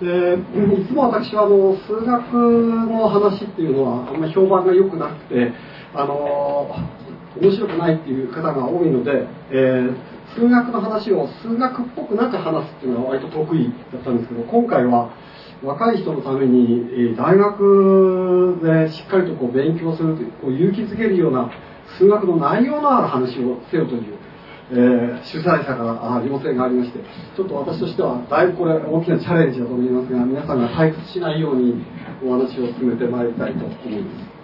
でいつも私はあの数学の話っていうのはあんまり評判が良くなくてあの面白くないっていう方が多いので、えー、数学の話を数学っぽくなく話すっていうのは割と得意だったんですけど今回は若い人のために大学でしっかりとこう勉強するというこう勇気づけるような数学の内容のある話をせよというえー、主催者から要請がありましてちょっと私としてはだいぶこれ大きなチャレンジだと思いますが皆さんが退屈しないようにお話を進めてまいりたいと思います。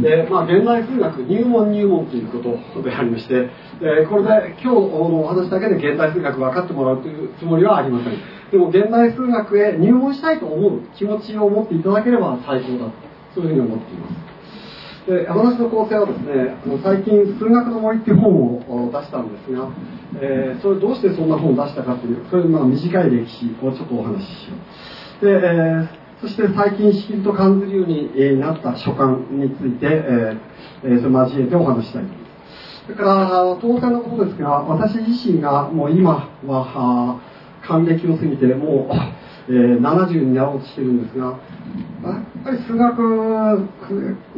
でまあ現代数学入門入門ということでありまして、えー、これで今日のお話だけで現代数学分かってもらうというつもりはありません。でも現代数学へ入門したいと思う気持ちを持っていただければ最高だとそういうふうに思っています。で山梨の構成はですね最近「数学の森」っていう本を出したんですが、えー、それどうしてそんな本を出したかというそういうまあ短い歴史をちょっとお話ししよう。で、えー、そして最近仕切りと関ずるようになった書簡について、えー、それ交えてお話したいと思います。それから当然のことですが私自身がもう今は還暦を過ぎてもうえー、70になろうとしてるんですがやっぱり数学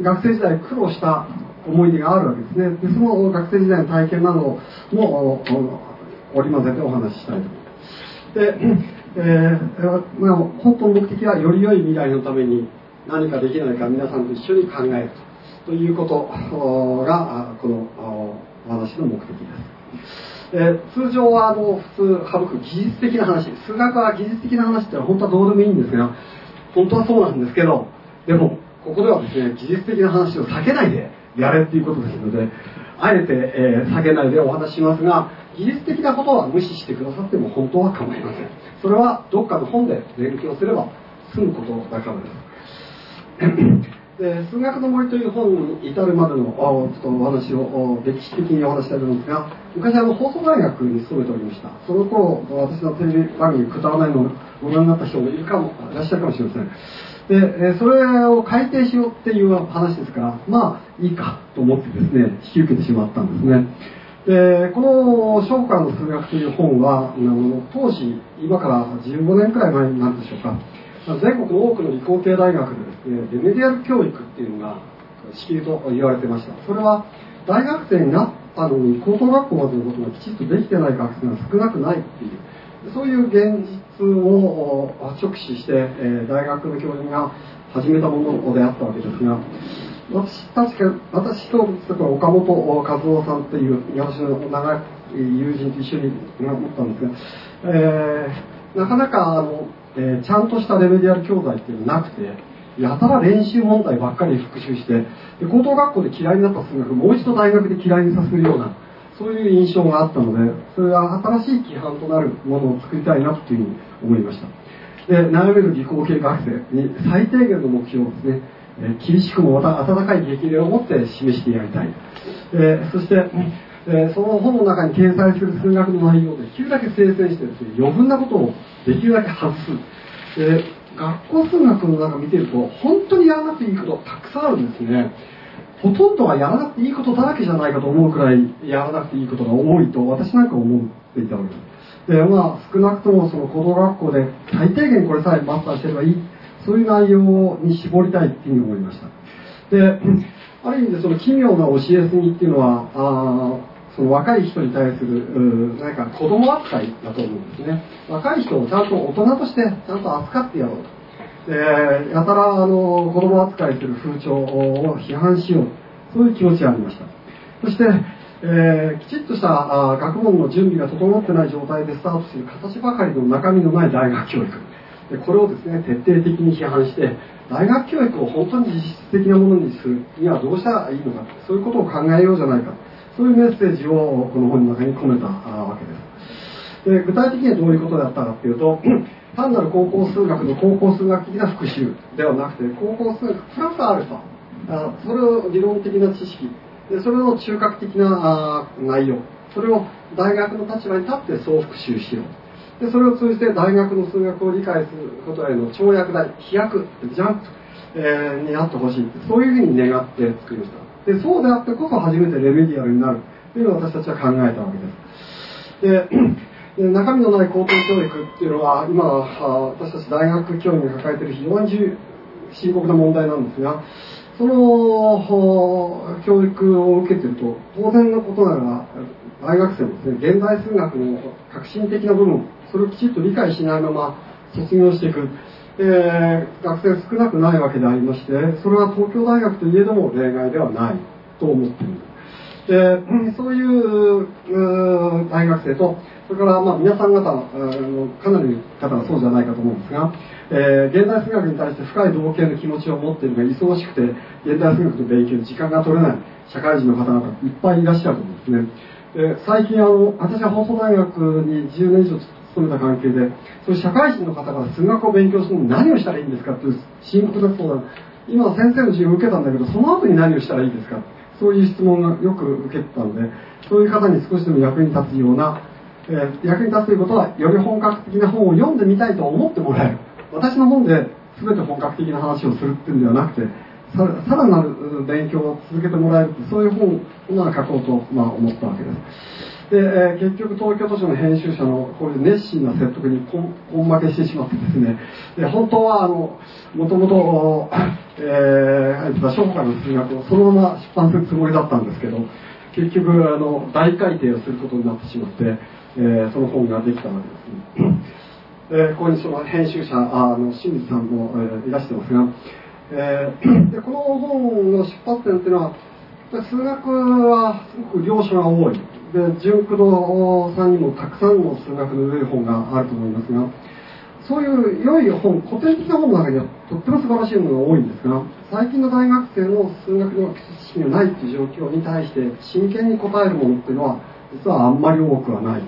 学生時代苦労した思い出があるわけですね。でその学生時代の体験なども織り交ぜてお話ししたいと思います。で、えーまあ、本当の目的はより良い未来のために何かできないか皆さんと一緒に考えるということがこのお話の目的です。え、通常はあの普通省く技術的な話。数学は技術的な話ってのは本当はどうでもいいんですが本当はそうなんですけどでもここではですね技術的な話を避けないでやれっていうことですのであえて、え、避けないでお話しますが技術的なことは無視してくださっても本当は構いません。それはどっかの本で勉強すれば済むことだからです。で数学の森という本に至るまでのちょっとお話を歴史的にお話したいと思うんですが昔あの放送大学に勤めておりました。その頃私のテレビ番組くだらないのをご覧になった人もいるかもいらっしゃるかもしれません。でそれを改訂しようっていう話ですからまあいいかと思ってですね引き受けてしまったんですね。でこの「商家の数学」という本はあの当時今から15年くらい前になるでしょうか。全国多くの理工系大学でですねレメディアル教育っていうのがしきりと言われてました。それは大学生になったのに高等学校までのことがきちっとできてない学生が少なくないっていうそういう現実を直視して、え大学の教員が始めたものであったわけですが私確か私と岡本和夫さんっていう私の長い友人と一緒に思ったんですが、えー、なかなかあのえー、ちゃんとしたレメディアル教材っていうのはなくてやたら練習問題ばっかり復習してで高等学校で嫌いになった数学もう一度大学で嫌いにさせるようなそういう印象があったのでそれは新しい規範となるものを作りたいなというふうに思いました。で悩める理工系学生に最低限の目標をですね、えー、厳しくもまた温かい激励を持って示してやりたい、えー、そしてえその本の中に掲載する数学の内容でできるだけ精選してですね余分なことをできるだけ外す、え学校数学の中見てると本当にやらなくていいことたくさんあるんですね。ほとんどはやらなくていいことだらけじゃないかと思うくらいやらなくていいことが多いと私なんか思っていたわけです。でまあ少なくともその高等学校で最低限これさえマスターしてればいい。そういう内容に絞りたいっていうふうに思いました。である意味でその奇妙な教えすぎっていうのはあその若い人に対する何か子供扱いだと思うんですね。若い人をちゃんと大人としてちゃんと扱ってやろうと。でやたらあの子供扱いする風潮を批判しよう。そういう気持ちがありました。そして、えー、きちっとしたあ学問の準備が整ってない状態でスタートする形ばかりの中身のない大学教育。でこれをですね徹底的に批判して大学教育を本当に実質的なものにするにはどうしたらいいのかそういうことを考えようじゃないか。そういうメッセージをこの本の中に込めたわけです。で具体的にはどういうことだったかっていうと 単なる高校数学の高校数学的な復習ではなくて高校数学プラスアルファそれを理論的な知識でそれの中核的な内容それを大学の立場に立って総復習しよう。でそれを通じて大学の数学を理解することへの跳躍台飛躍ジャンプ、えー、になってほしいそういうふうに願って作りました。でそうであってこそ初めてレメディアルになるというのを私たちは考えたわけです。で 中身のない高等教育っていうのは今私たち大学教員が抱えている非常に深刻な問題なんですがその教育を受けていると当然のことながら大学生もですね現代数学の革新的な部分それをきちっと理解しないまま卒業していく、えー、学生が少なくないわけでありましてそれは東京大学といえども例外ではないと思っている。でそういう大学生とそれからまあ皆さん方かなりの方はそうじゃないかと思うんですが、えー、現代数学に対して深い同型の気持ちを持っているが忙しくて現代数学の勉強に時間が取れない社会人の方々いっぱいいらっしゃると思うんですね。で最近あの私は放送大学に10年以上勤めた関係でそういう社会人の方が数学を勉強するのに何をしたらいいんですか？っていう深刻な相談今先生の授業を受けたんだけどその後に何をしたらいいですか？そういう質問がよく受けてたのでそういう方に少しでも役に立つような、えー、役に立つということはより本格的な本を読んでみたいと思ってもらえる。私の本で全て本格的な話をするっていうんではなくてさらなる勉強を続けてもらえるそういう本を書こうと、まあ、思ったわけです。で、えー、結局東京都市の編集者のこういう熱心な説得にこん負けしてしまってですね。で本当はあのもともと、えー、書家の数学をそのまま出版するつもりだったんですけど結局あの大改訂をすることになってしまって、えー、その本ができたわけです、ね、えここにその編集者あの清水さんも、えいらしてますがえー、でこの本の出発点っていうのは数学はすごく了承が多い。で純駆動さんにもたくさんの数学の良い本があると思いますがそういう良い本古典的な本の中にはとっても素晴らしいものが多いんですが最近の大学生の数学の知識がないっていう状況に対して真剣に答えるものっていうのは実はあんまり多くはない、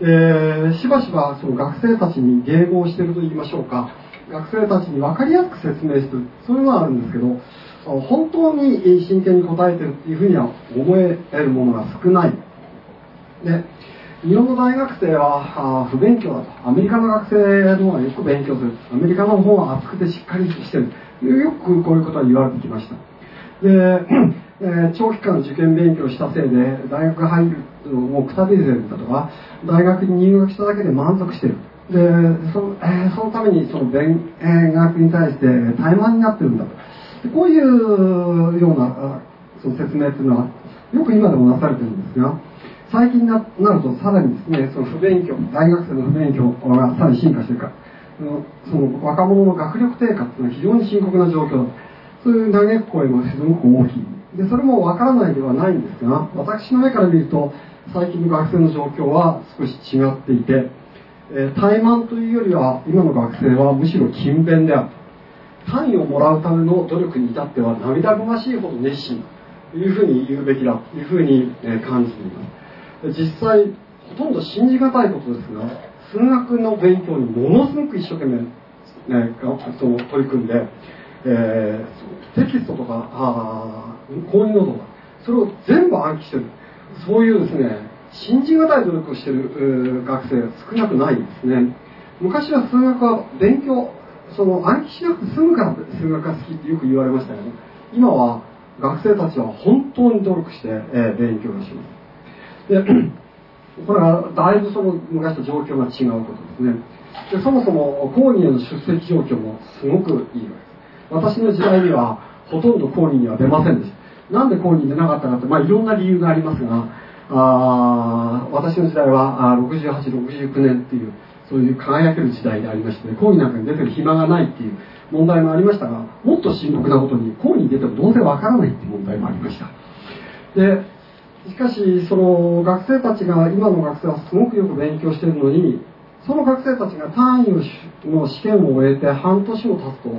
えー、しばしばその学生たちに迎合していると言いましょうか。学生たちに分かりやすく説明する。そういうのはあるんですけど本当に真剣に答えてるっていうふうには思えるものが少ない。で日本の大学生は不勉強だと。アメリカの学生の方がよく勉強する。アメリカの方は厚くてしっかりしてる。よくこういうことは言われてきました。で、えー、長期間受験勉強したせいで大学入るのをくたびれてるだとか大学に入学しただけで満足してる。でその,、えー、そのためにその勉学に対して怠慢になってるんだと。こういうようなその説明っていうのはよく今でもなされてるんですが最近になるとさらにですねその不勉強大学生の不勉強がさらに進化してるか。その若者の学力低下っていうのは非常に深刻な状況。だそういう嘆く声もすごく大きい。でそれもわからないではないんですが私の目から見ると最近の学生の状況は少し違っていてえ怠慢というよりは今の学生はむしろ勤勉である。単位をもらうための努力に至っては涙ぐましいほど熱心というふうに言うべきだというふうに感じています。実際ほとんど信じがたいことですが数学の勉強にものすごく一生懸命、ね、その取り組んで、えー、テキストとかあ講義ノートとかそれを全部暗記してる。そういうですね信じがたい努力をしてる学生が少なくないんですね。昔は数学は勉強その暗記しなくて済むから数学が好きってよく言われましたよね。今は学生たちは本当に努力して、えー、勉強します。で これはだいぶその昔と状況が違うことですね。でそもそも講義への出席状況もすごくいいわけです。私の時代にはほとんど講義には出ませんでした。なんで講義に出なかったかってまあいろんな理由がありますがあ私の時代は6869年っていうそういう輝ける時代でありまして講義なんかに出てる暇がないっていう問題もありましたがもっと深刻なことに講義に出てもどうせわからないっていう問題もありました。でしかしその学生たちが今の学生はすごくよく勉強してるのにその学生たちが単位の試験を終えて半年を経つと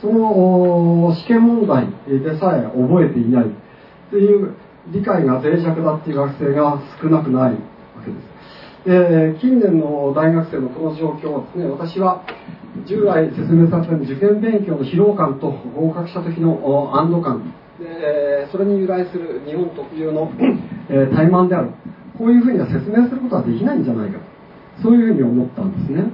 その試験問題でさえ覚えていないっていう理解が脆弱だっていう学生が少なくないわけです。で近年の大学生のこの状況はですね私は従来説明されたように受験勉強の疲労感と合格した時の安堵感でそれに由来する日本特有の、え怠慢である。こういうふうには説明することはできないんじゃないかそういうふうに思ったんですね。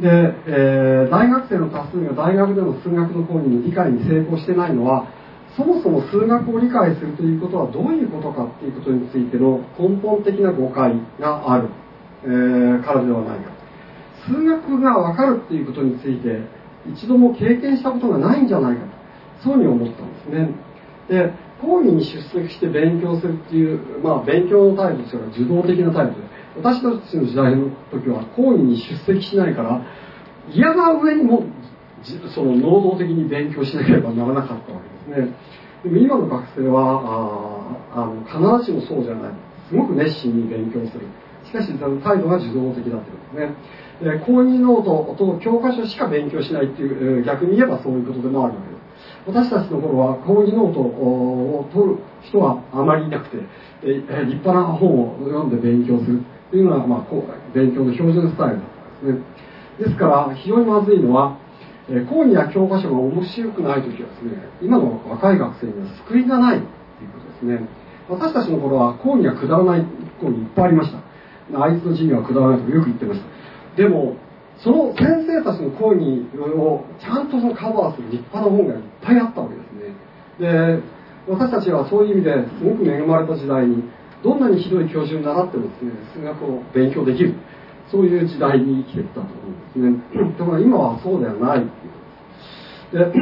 で、えー、大学生の多数が大学での数学の講義の理解に成功してないのはそもそも数学を理解するということはどういうことかっていうことについての根本的な誤解があるえー、からではないか数学が分かるっていうことについて一度も経験したことがないんじゃないかと。そうに思ったんですね。で講義に出席して勉強するっていう、まあ、勉強のタイプとしては受動的なタイプで私たちの時代の時は講義に出席しないから嫌が上にもその能動的に勉強しなければならなかったわけですね。でも今の学生はああの必ずしもそうじゃない。すごく熱心に勉強する。しかし態度が受動的だってことですね。で講義ノートと教科書しか勉強しないっていう逆に言えばそういうことでもあるわけです。私たちの頃は講義ノートを取る人はあまりいなくて立派な本を読んで勉強するというのは、まあ、勉強の標準スタイルだったんですね。ですから非常にまずいのは講義や教科書が面白くない時はですね今の若い学生には救いがないということですね。私たちの頃は講義がくだらない講義いっぱいありました。あいつの授業はくだらないとよく言ってました。でもその先生たちの講義をちゃんとそのカバーする立派な本がいっぱいあったわけですね。で私たちはそういう意味ですごく恵まれた時代にどんなにひどい教授に習ってもですね数学を勉強できるそういう時代に生きてきたと思うんですね。ところが今はそうではないっていう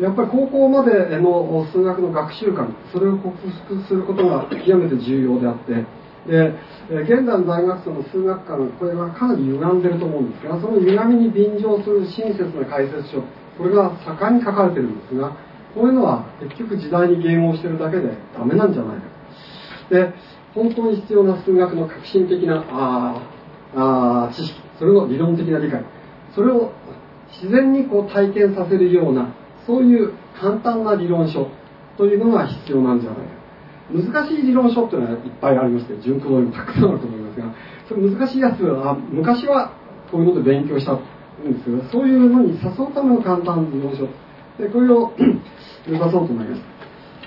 でやっぱり高校までの数学の学習観それを克服することが極めて重要であってで現在の大学生の数学科のこれはかなり歪んでると思うんですがその歪みに便乗する親切な解説書これが盛んに書かれてるんですがこういうのは結局時代に迎合してるだけでダメなんじゃないかで本当に必要な数学の革新的なああ知識それの理論的な理解それを自然にこう体験させるようなそういう簡単な理論書というのが必要なんじゃないか難しい理論書っていうのはいっぱいありまして順空にたくさんあると思いますがその難しいやつは昔はこういうので勉強したんですけどそういうのに誘うための簡単理論書。でこれを 目指そうと思います。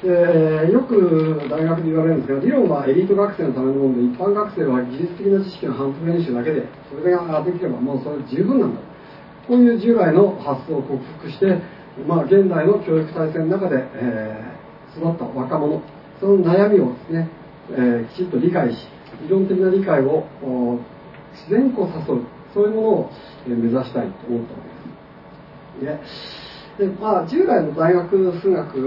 でよく大学で言われるんですが理論はエリート学生のためのもので一般学生は技術的な知識の反復練習だけでそれができればもうそれ十分なんだ。こういう従来の発想を克服して、まあ、現代の教育体制の中で、えー、育った若者。その悩みをですね、えー、きちっと理解し理論的な理解を自然に誘う。そういうものを目指したいと思ったわけです。でまあ、従来の大学数学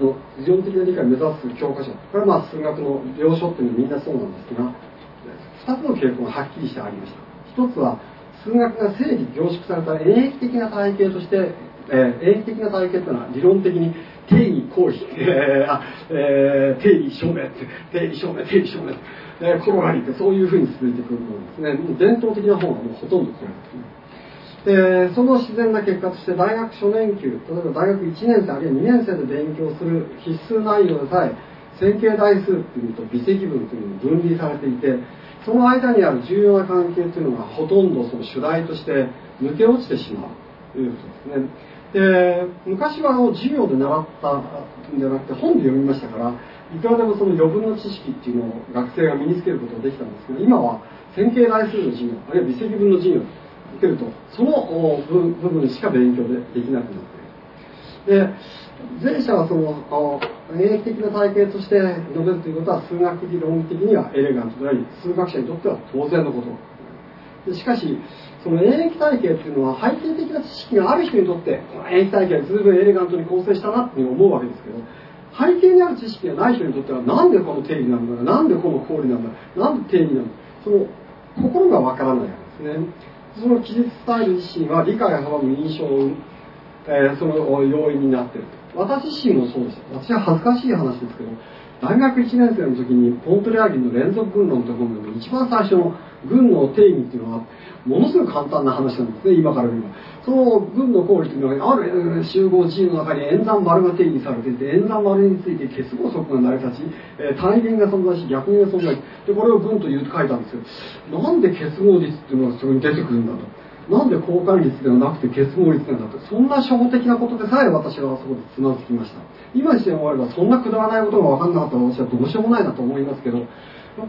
の理論的な理解を目指す教科書。これはまあ数学の領書っていうのはみんなそうなんですが2つの傾向がはっきりしてありました。1つは数学が整理凝縮された演疫的な体系として、えー、演疫的な体系というのは理論的に定義行為、えーあえー、定義証明。定義証明。定義証明、えー、転がりってそういうふうに続いてくるものですね。もう伝統的な本はもうほとんどこれですね。でその自然な結果として大学初年級例えば大学1年生あるいは2年生で勉強する必須内容でさえ線形代数っていうのと微積分というのに分離されていてその間にある重要な関係というのがほとんどその主題として抜け落ちてしまうということですね。で昔はあの授業で習ったんじゃなくて本で読みましたからいくらでもその余分な知識っていうのを学生が身につけることができたんですけど今は線形代数の授業あるいは微積分の授業を受けるとその部分しか勉強でできなくなってで前者はその演疫的な体系として述べるということは数学理論的にはエレガントであり数学者にとっては当然のこと。しかしその演疫体系っていうのは背景的な知識がある人にとってこの演疫体系は随分エレガントに構成したなっていう思うわけですけど背景にある知識がない人にとってはなんでこの定理なんだなんでこの公理なんだなんで定理なんだその心がわからないわけですね。その記述スタイル自身は理解を阻む印象を、えー、その要因になっている私自身もそうです私は恥ずかしい話ですけど大学1年生の時にポントレアギンの連続群論という本で一番最初の軍の定義っていうのはものすごく簡単な話なんですね今から見れば。その軍の効率というのはある集合地位の中に演算丸が定義されていて演算丸について結合則が成り立ち、え、単位元が存在し逆元が存在でこれを軍というと書いたんですよ。なんで結合率っていうのがそこに出てくるんだと。なんで交換率ではなくて結合率なんだとそんな初歩的なことでさえ私はそこでつまずきました。今にして思えばそんなくだらないことが分かんなかったら私はどうしようもないなと思いますけどやっ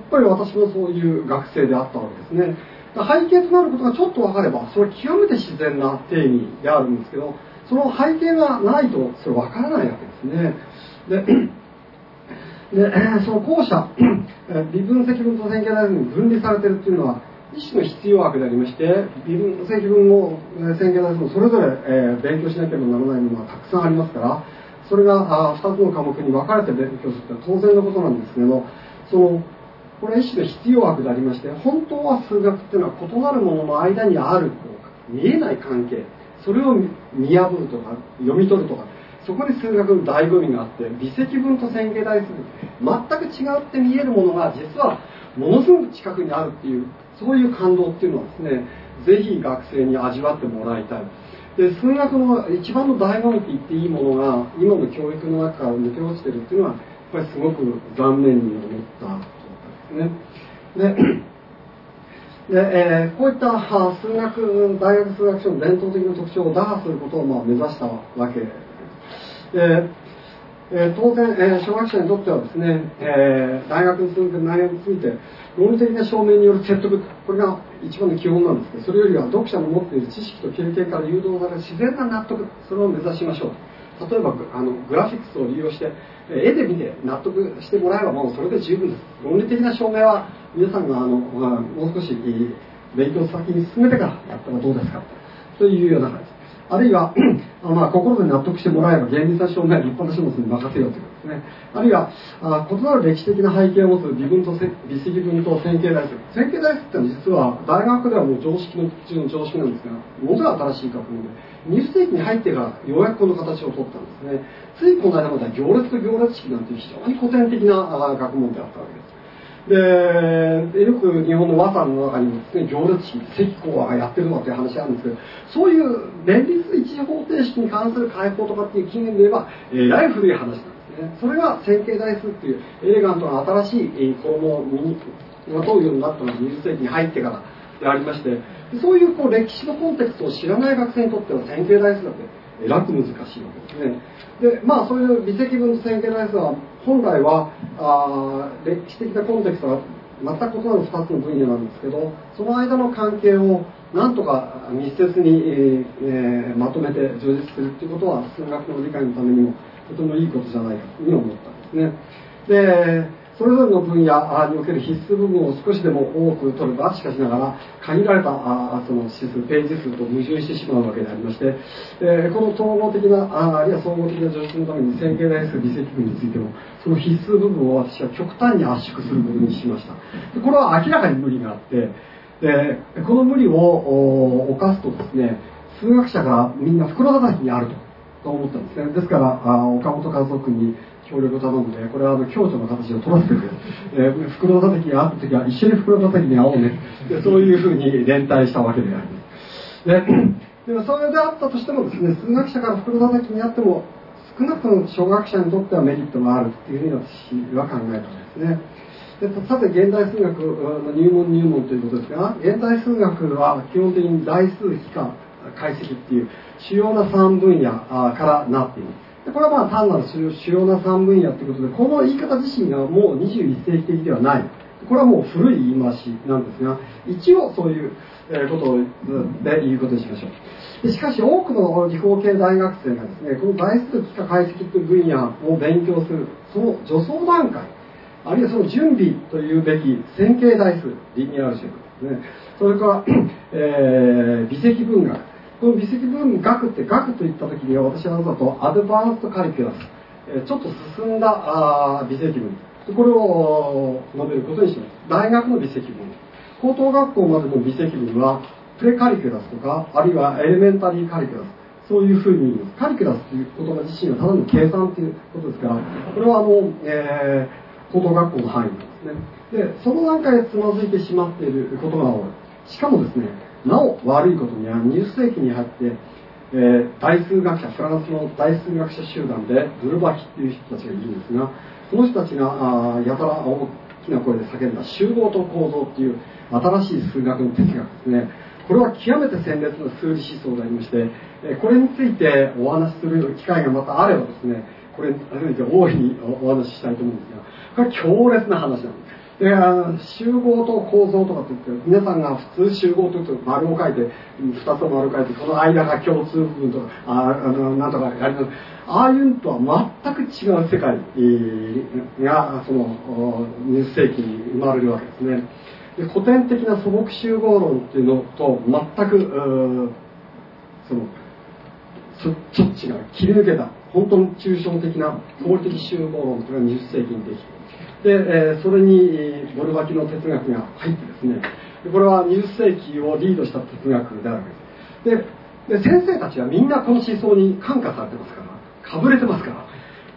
ぱり私もそういう学生であったわけですね。背景となることがちょっと分かればそれは極めて自然な定義であるんですけどその背景がないとそれ分からないわけですね。ででその後者微分積分と線形代数に分離されてるっていうのは一種の必要枠でありまして微分積分も線形代数もそれぞれ、え勉強しなければならないものはたくさんありますからそれがあ2つの科目に分かれて勉強するって当然のことなんですけどそのこれは一種の必要枠でありまして本当は数学っていうのは異なるものの間にある見えない関係それを見破るとか読み取るとかそこに数学の醍醐味があって微積分と線形代数全く違って見えるものが実はものすごく近くにあるっていうそういう感動っていうのはですねぜひ学生に味わってもらいたい。で数学の一番の醍醐味って言っていいものが今の教育の中から抜け落ちてるっていうのはやっぱりすごく残念に思ったことですね。でで、えー、こういった数学大学数学書の伝統的な特徴を打破することをまあ目指したわけで、えー、え当然、えー、小学生にとってはですね、えー、大学について内容について論理的な証明による説得これが一番の基本なんですけどそれよりは読者の持っている知識と経験から誘導される自然な納得それを目指しましょう例えばあのグラフィックスを利用して絵で見て納得してもらえばもうそれで十分です。論理的な証明は皆さんがあの、まあ、もう少し勉強先に進めてからやったらどうですかと。いうような話あるいは まあ、心で納得してもらえば現実な証明は立派な書物に任せようということですね。あるいはあ異なる歴史的な背景を持つ微分と微積分と線形代数線形代数ってのは実は大学ではもう常識の中の常識なんですがものすごい新しい学問で20世紀に入ってからようやくこの形を取ったんですね。ついこの間までは行列と行列式なんていう非常に古典的な学問であったわけです。でよく日本の和算の中にもですね行列式石膏がやってるのっていう話あるんですけどそういう連立一次方程式に関する解放とかっていう近年で言えばえらい古い話なんですね。それが線形代数っていうエレガントな新しい衣を身にまとうようになったのが20世紀に入ってからでありましてそういうこう歴史のコンテクストを知らない学生にとっては線形代数だってえらく難しいわけですねでまあそういう微積分と線形代数は本来はあ歴史的なコンテクストが全く異なる2つの分野なんですけどその間の関係をなんとか密接に、えー、まとめて充実するっていうことは数学の理解のためにもとてもいいことじゃないかというふうに思ったんですね。でそれぞれの分野における必須部分を少しでも多く取るとしかしながら限られたその指数ページ数と矛盾してしまうわけでありまして、えこの統合的なああるいは総合的な助手のために線形代数微積分についてもその必須部分を私は極端に圧縮することにしました。でこれは明らかに無理があってでこの無理を犯すとですね数学者がみんな袋叩きにあると思ったんですね。ですから岡本和夫君に協力を頼んで、これはあの共著の形を取らせてくれ、えー、袋叩きがあった時は一緒に袋叩きに会おうねでそういうふうに連帯したわけであります。ででもそれであったとしてもですね数学者から袋叩きにあっても少なくとも小学者にとってはメリットがあるっていうふうに私は考えたんですね。でさて現代数学の入門入門ということですが現代数学は基本的に代数比較解析っていう主要な3分野からなっていますでこれはまあ単なる主要な3分野ということでこの言い方自身がもう21世紀的ではない。これはもう古い言い回しなんですが一応そういうことで言うことにしましょう。でしかし多くの理工系大学生がですねこの代数幾何解析という分野を勉強するその助走段階あるいはその準備というべき線形代数リニアルシェプですねそれから、えー、微積分学この微積分学って学といった時には私はとアドバンストカリキュラス、えちょっと進んだあ微積分これを述べることにします大学の微積分。高等学校までの微積分はプレカリキュラスとかあるいはエレメンタリーカリキュラス。そういうふうに言います。カリキュラスという言葉自身はただの計算ということですからこれはあの、えー、高等学校の範囲なんですね。でその段階でつまずいてしまっていることが多い。しかもですねなお悪いことには20世紀に入って、えー、大数学者フランスの大数学者集団でブルバキっていう人たちがいるんですがこの人たちがあやたら大きな声で叫んだ集合と構造っていう新しい数学の哲学ですね。これは極めて鮮烈な数理思想でありましてこれについてお話しする機会がまたあればですねこれ改めて大いにお話ししたいと思うんですがこれは強烈な話なんです。であの集合と構造とかって言って皆さんが普通集合というと丸を書いて2つの丸を書いてこの間が共通部分とかああのなんとかやります。ああいうのとは全く違う世界がその20世紀に生まれるわけですね。で古典的な素朴集合論っていうのと全くそのちょちょっと違う切り抜けた本当に抽象的な合理的集合論というのが20世紀にできてで、えそれにボルバキの哲学が入ってですねこれは20世紀をリードした哲学であるわけです。で先生たちはみんなこの思想に感化されてますからかぶれてますから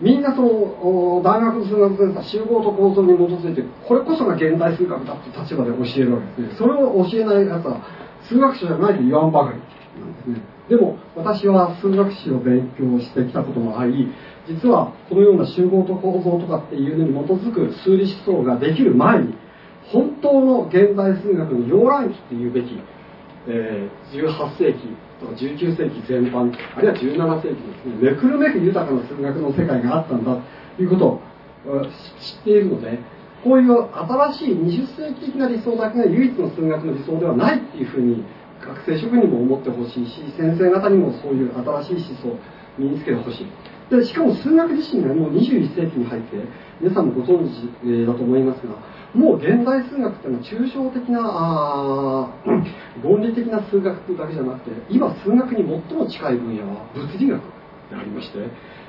みんなその大学の数学でさ集合と構造に基づいてこれこそが現代数学だって立場で教えるわけですね。それを教えないやつは数学者じゃないと言わんばかりなんですね。でも私は数学史を勉強してきたこともあり実はこのような集合と構造とかっていうのに基づく数理思想ができる前に本当の現代数学の溶卵期っていうべき、え、18世紀とか19世紀全般あるいは17世紀ですねめくるめく豊かな数学の世界があったんだということを知っているのでこういう新しい20世紀的な理想だけが唯一の数学の理想ではないっていうふうに学生諸君にも思ってほしいし先生方にもそういう新しい思想を身につけてほしい。でしかも数学自身がもう21世紀に入って皆さんもご存知だと思いますがもう現代数学っていうのは抽象的なあ 論理的な数学だけじゃなくて今数学に最も近い分野は物理学でありまして、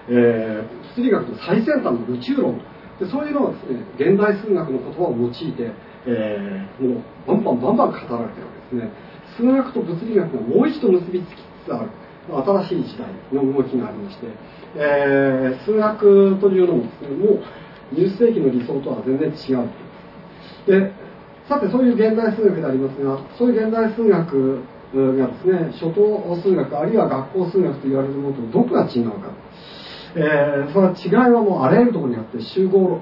えー、物理学の最先端の宇宙論。でそういうのはですね現代数学の言葉を用いて、えー、もうバンバンバンバン語られてるわけですね。数学と物理学がもう一度結びつきつつある新しい時代の動きがありまして、えー、数学というのももう20世紀の理想とは全然違うでさてそういう現代数学でありますがそういう現代数学がですね初等数学あるいは学校数学と言われるものとどこが違うか、えー、その違いはもうあらゆるところにあって集合論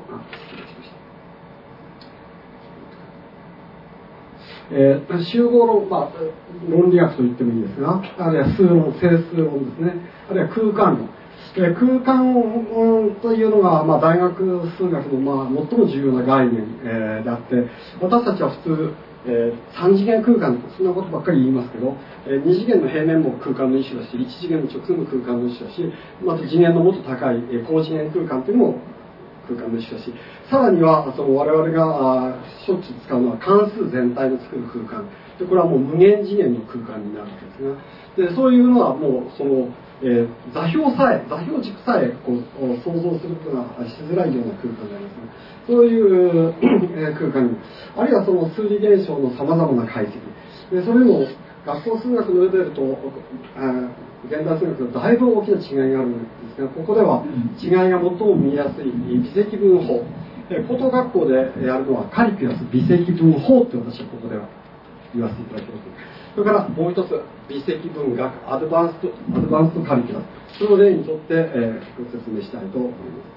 えー、集合論、まあ、論理学と言ってもいいですが、あるいは数論、整数論ですね、あるいは空間論。え、空間というのが、まあ、大学数学の、まあ、最も重要な概念、えー、であって、私たちは普通、えー、3次元空間そんなことばっかり言いますけど、えー、2次元の平面も空間の一種だし1次元の直線も空間の一種だしまた次元のもっと高い、えー、高次元空間というのも空間の一種だしさらにはその我々がしょっちゅう使うのは関数全体の作る空間。でこれはもう無限次元の空間になるわけですがでそういうのはもうその、えー、座標さえ座標軸さえこう想像することがしづらいような空間でありますね。そういう空間にあるいはその数理現象のさまざまな解析。でそれも学校数学のレベルと現代数学のだいぶ大きな違いがあるんですがここでは違いが最も見えやすい微積分法。高等学校でやるのはカリキュラス微積分法って私はここでは言わせていただきます。それからもう一つ微積分学アドバンストアドバンストカリキュラスその例にとって、えー、ご説明したいと思います。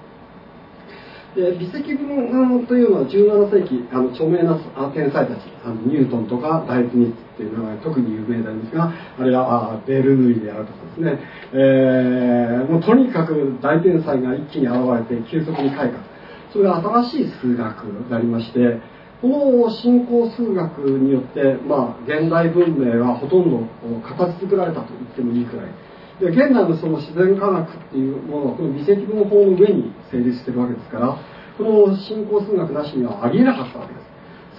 で微積分というのは17世紀あの著名な天才たちあのニュートンとかライプニッツっていうのが特に有名なんですがあるいはあベルヌイであるとかですね、えー、もうとにかく大天才が一気に現れて急速に開花。それが新しい数学でありましてこの新興数学によって、まあ、現代文明はほとんど形作られたと言ってもいいくらい。で現代のその自然科学っていうものはこの微積分法の上に成立してるわけですからこの新興数学なしにはありえなかったわけです。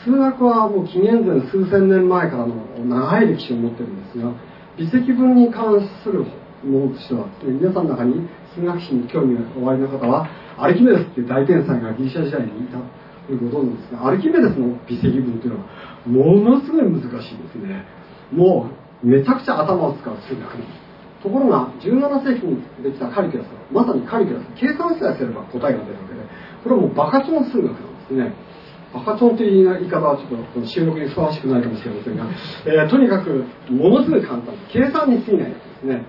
数学はもう紀元前数千年前からの長い歴史を持ってるんですが微積分に関するものとしては皆さんの中に数学史に興味がおありの方はアルキメデスっていう大天才がギリシャ時代にいた。ということなんですがアルキメデスの微積分というのはものすごい難しいですね。もうめちゃくちゃ頭を使う数学なんです。ところが17世紀にできたカリキュラスはまさにカリキュラス計算さえすれば答えが出るわけでこれはもうバカチョン数学なんですね。バカチョンという言い方はちょっと収録にふさわしくないかもしれませんが、えー、とにかくものすごい簡単。計算に過ぎないですね。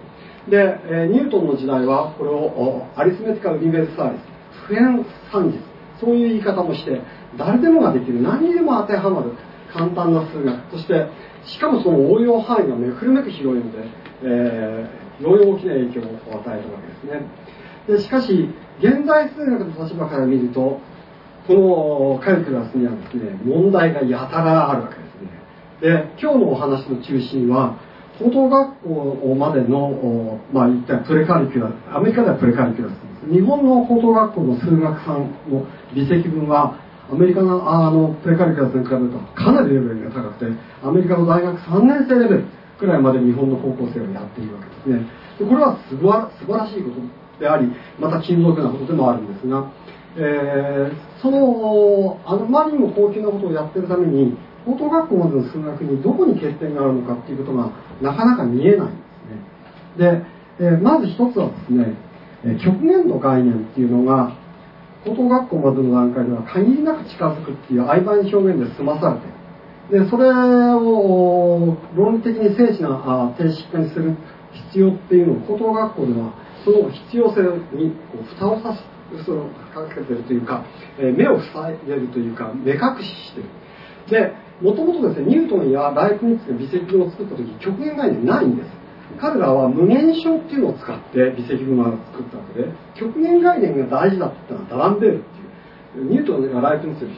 で、えー、ニュートンの時代はこれをアリスメティカル・ユニベルサーリス。普遍算術。そういう言い方もして誰でもができる何にでも当てはまる簡単な数学。そしてしかもその応用範囲がめくるめく広いので、え非常に大きな影響を与えるわけですね。でしかし現代数学の立場から見るとこのカリキュラスにはですね問題がやたらあるわけですね。で今日のお話の中心は高等学校までの、まあ、一体プレカリキュラアメリカではプレカリキュラス日本の高等学校の数学3の微積分はアメリカのあのプレカリキュラスに比べるとかなりレベルが高くてアメリカの大学3年生レベルくらいまで日本の高校生はやっているわけですね。でこれは素晴らしいことでありまた金属なことでもあるんですが、えー、そのあまりにも高級なことをやってるために高等学校までの数学にどこに欠点があるのかっていうことがなかなか見えないんですね。で、えー、まず一つはですね極限の概念っていうのが高等学校までの段階では限りなく近づくっていう曖昧な表現で済まされてでそれを論理的に精緻な定式化にする必要っていうのを高等学校ではその必要性にこう蓋をさすそのかけてるというか、え目を塞いでるというか目隠ししてる。でもともとですねニュートンやライプニッツが微積分を作った時極限概念ないんです。彼らは無限小っていうのを使って微積分を作ったわけで極限概念が大事だって言ったのはダランベールっていう。ニュートンやライプニッツより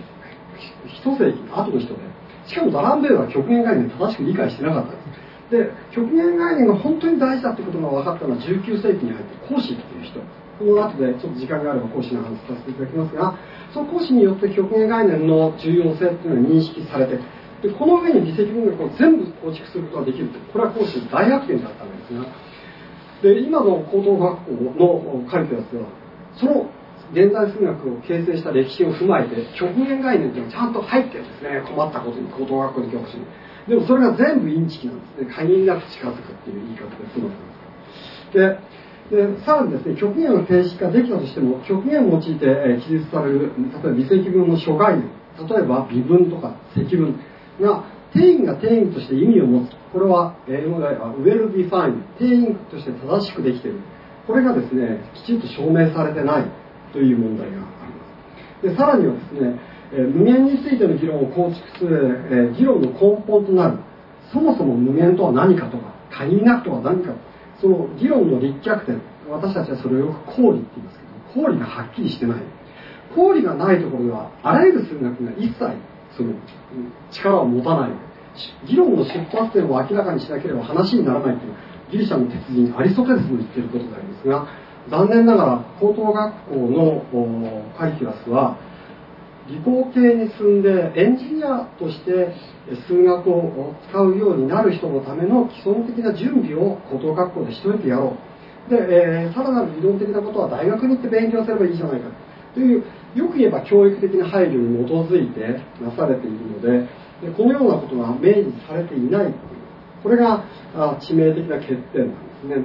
一世紀後の人で。しかもダランベールは極限概念正しく理解してなかったんです。で極限概念が本当に大事だってことが分かったのは19世紀に入ってコーシーっていう人。この後でちょっと時間があれば講師の話させていただきますがその講師によって極限概念の重要性っていうのは認識されてでこの上に微積分学を全部構築することができるこれは講師の大逆転だったんですがで今の高等学校のカリキュラスはその現代数学を形成した歴史を踏まえて極限概念っていうのがちゃんと入ってるんですね。困ったことに高等学校に教師にでもそれが全部インチキなんですね。限りなく近づくっていう言い方で済ます。ででさらにですね極限の定式化できたとしても極限を用いて、え記述される例えば微積分の諸概念例えば微分とか積分が定義が定義として意味を持つ。これは英語では well defined 定義として正しくできている。これがですねきちんと証明されてないという問題があります。でさらにはですね、え無限についての議論を構築する、え議論の根本となるそもそも無限とは何かとか限りなくとは何かその議論の立脚点私たちはそれをよく公理って言いますけど公理がはっきりしてない。公理がないところではあらゆる数学が一切その力を持たない。議論の出発点を明らかにしなければ話にならないというギリシャの鉄人アリストテレスの言ってることでありますが残念ながら高等学校のカリキュラスは理工系に進んでエンジニアとして数学を使うようになる人のための基礎的な準備を高等学校でしといてやろう。で、えー、さらなる理論的なことは大学に行って勉強すればいいじゃないかと。いうよく言えば教育的な配慮に基づいてなされているのででこのようなことが明示されていないこれが致命的な欠点なんですね。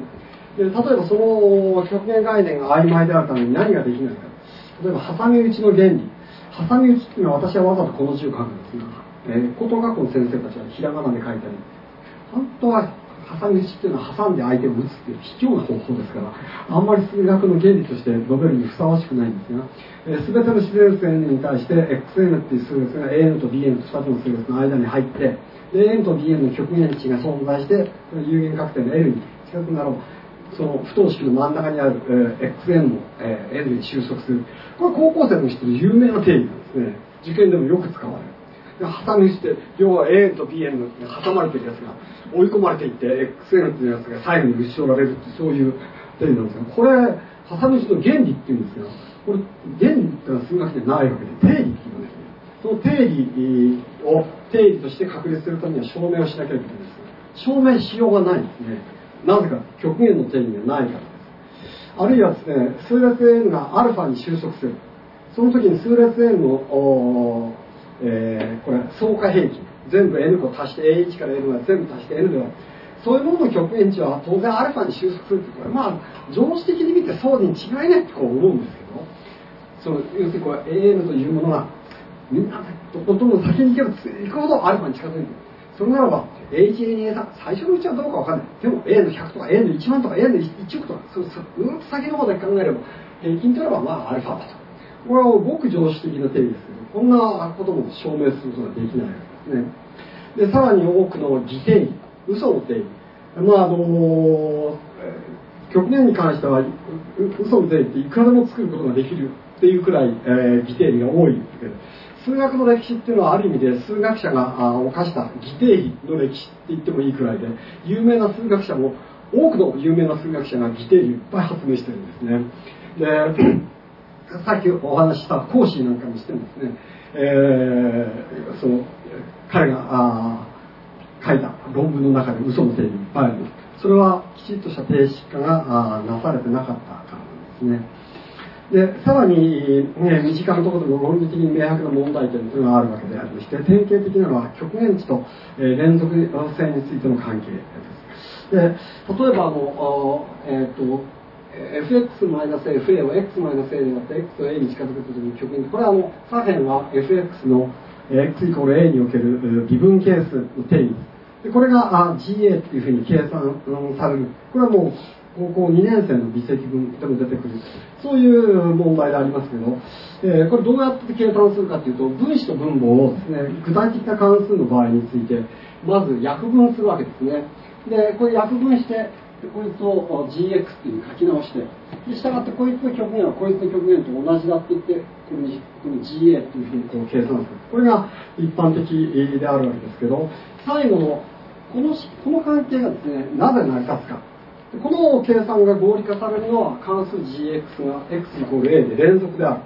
で例えばその極限概念が曖昧であるために何ができないか。例えば挟み撃ちの原理。挟み撃ちっていうのは私はわざとこの字を書くんです。が、えー、高等学校の先生たちはひらがなで書いたり。本当は挟み撃ちっていうのは挟んで相手を撃つっていう卑怯な方法ですからあんまり数学の原理として述べるにふさわしくないんですが、えー、全ての自然数 n に対して xn っていう数列が an と bn と2つの数列の間に入ってで n と bn の極限値が存在して有限確定の l に近くなろう。その不等式の真ん中にある、えー、xn の、えー、n に収束する。これ高校生の人の有名な定義なんですね。受験でもよく使われる。で挟みして要は an と bn の挟まれてるやつが追い込まれていって xn っていうやつが最後に打ち取られるってそういう定義なんですがこれ挟みの原理っていうんですけどこれ原理ってのは数学でないわけで定理っていうんですねその定理を定理として確立するためには証明をしなきゃいけないんです証明しようがないんですね。なぜか極限の定義がないからです。あるいはですね数列円がアルファに収束する。その時に数列円の、えー、これ相加平均。全部 n 個足して a1 から n は全部足して n では。そういうものの極限値は当然アルファに収束するってこれまあ常識的に見てそうに違いないってこう思うんですけど。その要するにこれ AN というものがみんなとことん先に行けば行いくほどアルファに近づいてる。それならば HNA さ最初のうちはどうかわかんない。でも A の100とか A の1万とか A の1億とかそううんと先の方で考えれば平均といえばまあアルファだと。これはごく常識的な定義ですけどこんなことも証明することができない。わけですねでさらに多くの偽定義嘘の定義まああの極限に関しては嘘の定義っていくらでも作ることができるっていうくらい、えー、義定理が多いんですけど数学の歴史っていうのはある意味で数学者が犯した義定理の歴史って言ってもいいくらいで有名な数学者も多くの有名な数学者が義定理をいっぱい発明してるんですね。で さっきお話しした講師なんかにしてもですね、えー、その彼が書いた論文の中で嘘の定理いっぱいありますそれはきちっとした定式化がなされてなかったからなんですね。でさらに、ね、身近なところでも論理的に明白な問題点というのがあるわけでありまして典型的なのは極限値と、え、連続性についての関係です。で例えばあの、えーと fx-fa を x-a になって x を a に近づけた時に極限。これはあの左辺は fx の x イコール a における微分係数の定義。でこれが GA っていうふうに計算される。これはもう高校2年生の微積分でも出てくるそういう問題でありますけど、えー、これどうやって計算するかというと分子と分母をですね具体的な関数の場合についてまず約分するわけですね。でこれ約分してこいつを GX っていう書き直してでしたがってこいつの極限はこいつの極限と同じだって言ってこのこの GA っていうふうにこう計算する。これが一般的であるわけですけど最後のこのこの関係がですねなぜ成り立つか。この計算が合理化されるのは関数 GX が x イコール a で連続である、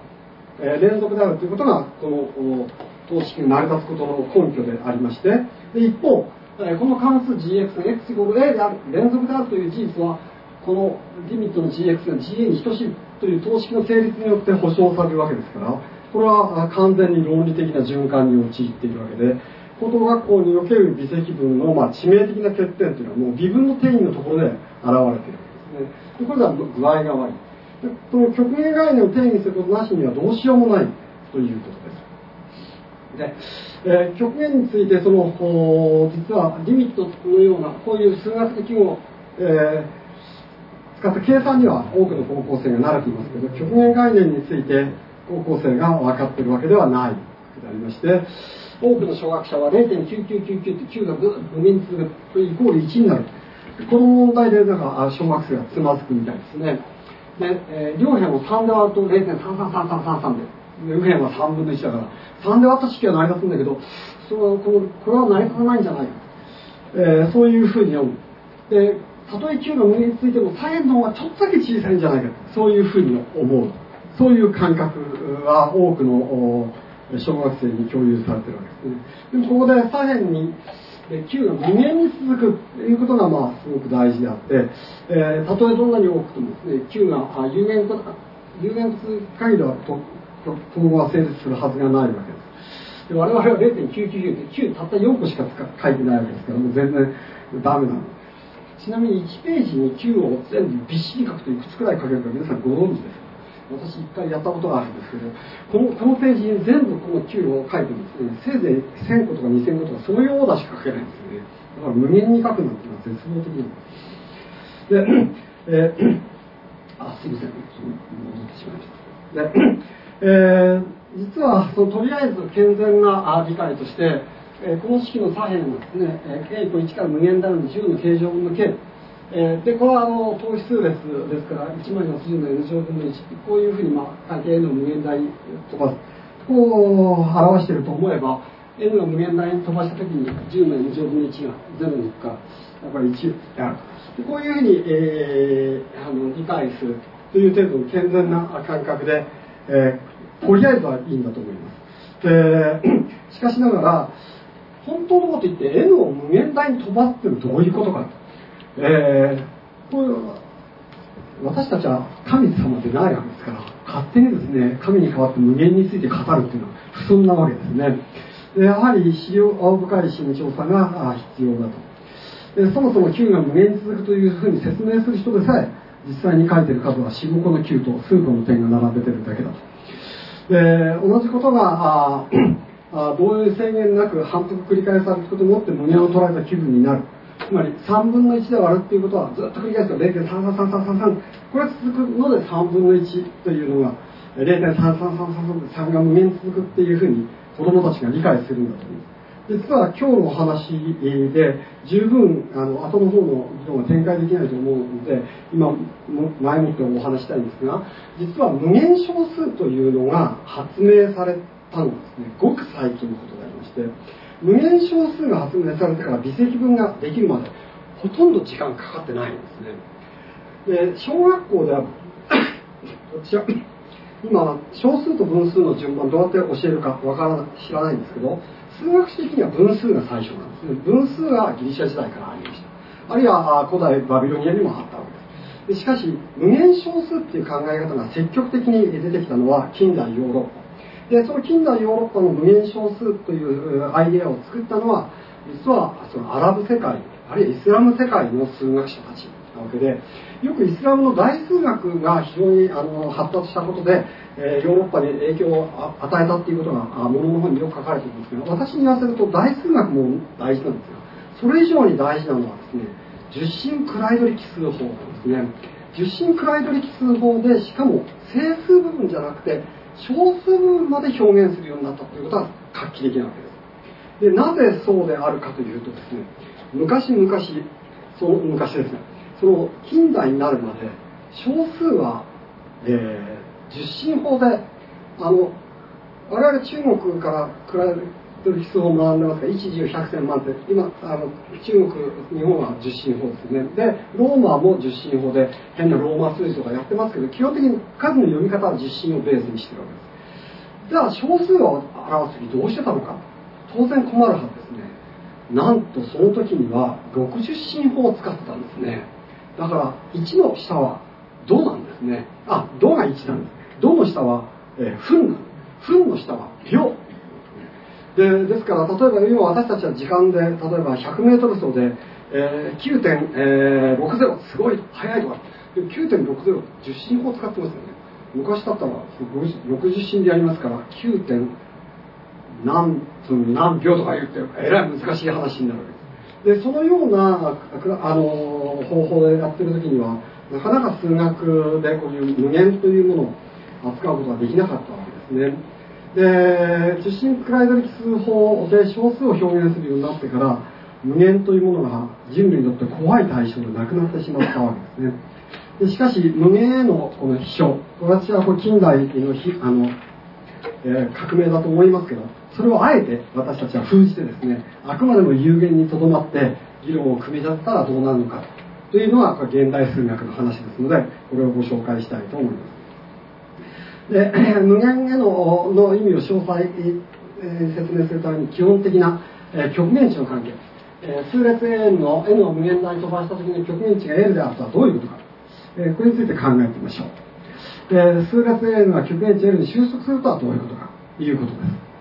えー、連続であるということがこの等式が成り立つことの根拠でありましてで一方この関数 gx が x イコール a である連続であるという事実はこのリミットの gx が ga に等しいという等式の成立によって保証されるわけですからこれは完全に論理的な循環に陥っているわけで高等学校における微積分の、まあ、致命的な欠点というのはもう微分の定義のところで現れているわけですね。でこれでは具合が悪い。でこの極限概念を定義することなしにはどうしようもないということです。でえー、極限についてその実はリミットのようなこういう数学的を、えー、使った計算には多くの高校生が慣れていますけど極限概念について高校生が分かっているわけではない。でありまして多くの小学者は0.9999って9がぐっと無限に続くイコール1になるこの問題でなんか小学生がつまずくみたいですね。で、えー、両辺を3で割ると0.333333で右辺は3分の1だから3で割った式は成り立つんだけどそのこのこれは成り立たないんじゃないか、えー、そういうふうに読むでたとえ9の無限についても左辺の方がちょっとだけ小さいんじゃないかそういうふうに思う。そういう感覚は多くの小学生に共有されてるわけですね。でもここで左辺に9が無限に続くということがまあすごく大事であって、えー、たとえどんなに多くてもですね9があ有限と有限数限りはと統合は成立するはずがないわけです。で我々は0.999って9たった4個しか書いてないわけですからもう全然ダメなの。ちなみに1ページに9を全部びっしり書くといくつくらい書けるか皆さんご存知です私一回やったことがあるんですけどこのこのページに全部この9を書いてもですね。せいぜい1000個とか2000個とかそういうオーダーしか書けないんですよね。だから無限に書くなんていうのは絶望的なんで、えー、あすいません。戻ってしまいました。でえー、実はそのとりあえず健全な理解として、えー、この式の左辺はですね、えー、K 1から無限大の10の形状分の k、えー、でこれはあの等比数列ですから1万40の n 乗分の1こういうふうに、まあ、関係 n の無限大に飛ばす。こう表してると思えば n が無限大に飛ばした時に10の n 乗分の1が0に行くかやっぱり1である。でこういうふうに、えー、あの理解するという程度の健全な感覚で、えーとりあえずはいいんだと思います。でしかしながら本当のこと言って N を無限大に飛ばすってのはどういうことかと。えー、私たちは神様でないわけですから勝手にですね神に代わって無限について語るっていうのは不遜なわけですね。でやはり資料青深い慎重さが必要だと。でそもそも9が無限に続くというふうに説明する人でさえ実際に書いてる数は45個の9と数個の点が並べてるだけだと。で同じことがああどういう制限なく反復繰り返されることによって胸を捉えた気分になる。つまり3分の1で割るっていうことはずっと繰り返すと0.33333これが続くので3分の1というのが0.33333で3が無限続くっていうふうに子供たちが理解するんだと思う実は今日のお話で十分あの後の方の議論は展開できないと思うので今前もってお話したいんですが実は無限小数というのが発明されたのですねごく最近のことでありまして無限小数が発明されてから微積分ができるまでほとんど時間かかってないんですね。で小学校では 私は 今小数と分数の順番どうやって教えるかわから知らないんですけど数学史的には分数が最初なんですね。分数はギリシャ時代からありました。あるいは古代バビロニアにもあったわけです。でしかし無限小数っていう考え方が積極的に出てきたのは近代ヨーロッパ。でその近代ヨーロッパの無限小数というアイデアを作ったのは実はそのアラブ世界あるいはイスラム世界の数学者たちなわけでよくイスラムの大数学が非常にあの発達したことで、えー、ヨーロッパに影響を与えたっていうことがものの方によく書かれているんですけど私に言わせると大数学も大事なんですがそれ以上に大事なのはですね十進クライド力数法なんですね。十進クライド力数法でしかも整数部分じゃなくて少数分まで表現するようになったということは画期的なわけです。でなぜそうであるかというとですね昔々その昔ですねその近代になるまで少数は、えー、十進法であの我々中国から比べる理数を学んでますから一十百千万って今あの中国日本は十進法ですね。でローマも十進法で変なローマ数字とかやってますけど基本的に数の読み方は十進をベースにしてるわけです。じゃあ少数を表す時どうしてたのか当然困るはずですね。なんとその時には60進法を使ってたんですね。だから1の下は「ど」なんですね。あ「ど」が1なんです「ど」の下は「えー、分」なんです「分」の下は「秒」でですから例えば今私たちは時間で例えば 100m 走で、えー、9.60すごい速いとか9.60十進法使ってますよね昔だったら60進でやりますから 9. 何分何秒とか言ってえらい難しい話になるわけですでそのようなあの方法でやってる時にはなかなか数学でこういう無限というものを扱うことができなかったわけですねで受信クライド力数法で小数を表現するようになってから無限というものが人類にとって怖い対象でなくなってしまったわけですね。でしかし無限へのこの秘書私はこれ近代のあの、えー、革命だと思いますけどそれをあえて私たちは封じてですねあくまでも有限にとどまって議論を組み立てたらどうなるのかというのが現代数学の話ですのでこれをご紹介したいと思います。で無限へのの意味を詳細、え説明するために基本的な、え極限値の関係、え数列 n の n を無限大に飛ばした時に極限値が L であるとはどういうことか、えこれについて考えてみましょうで数列 n が極限値 L に収束するとはどういうことかということです。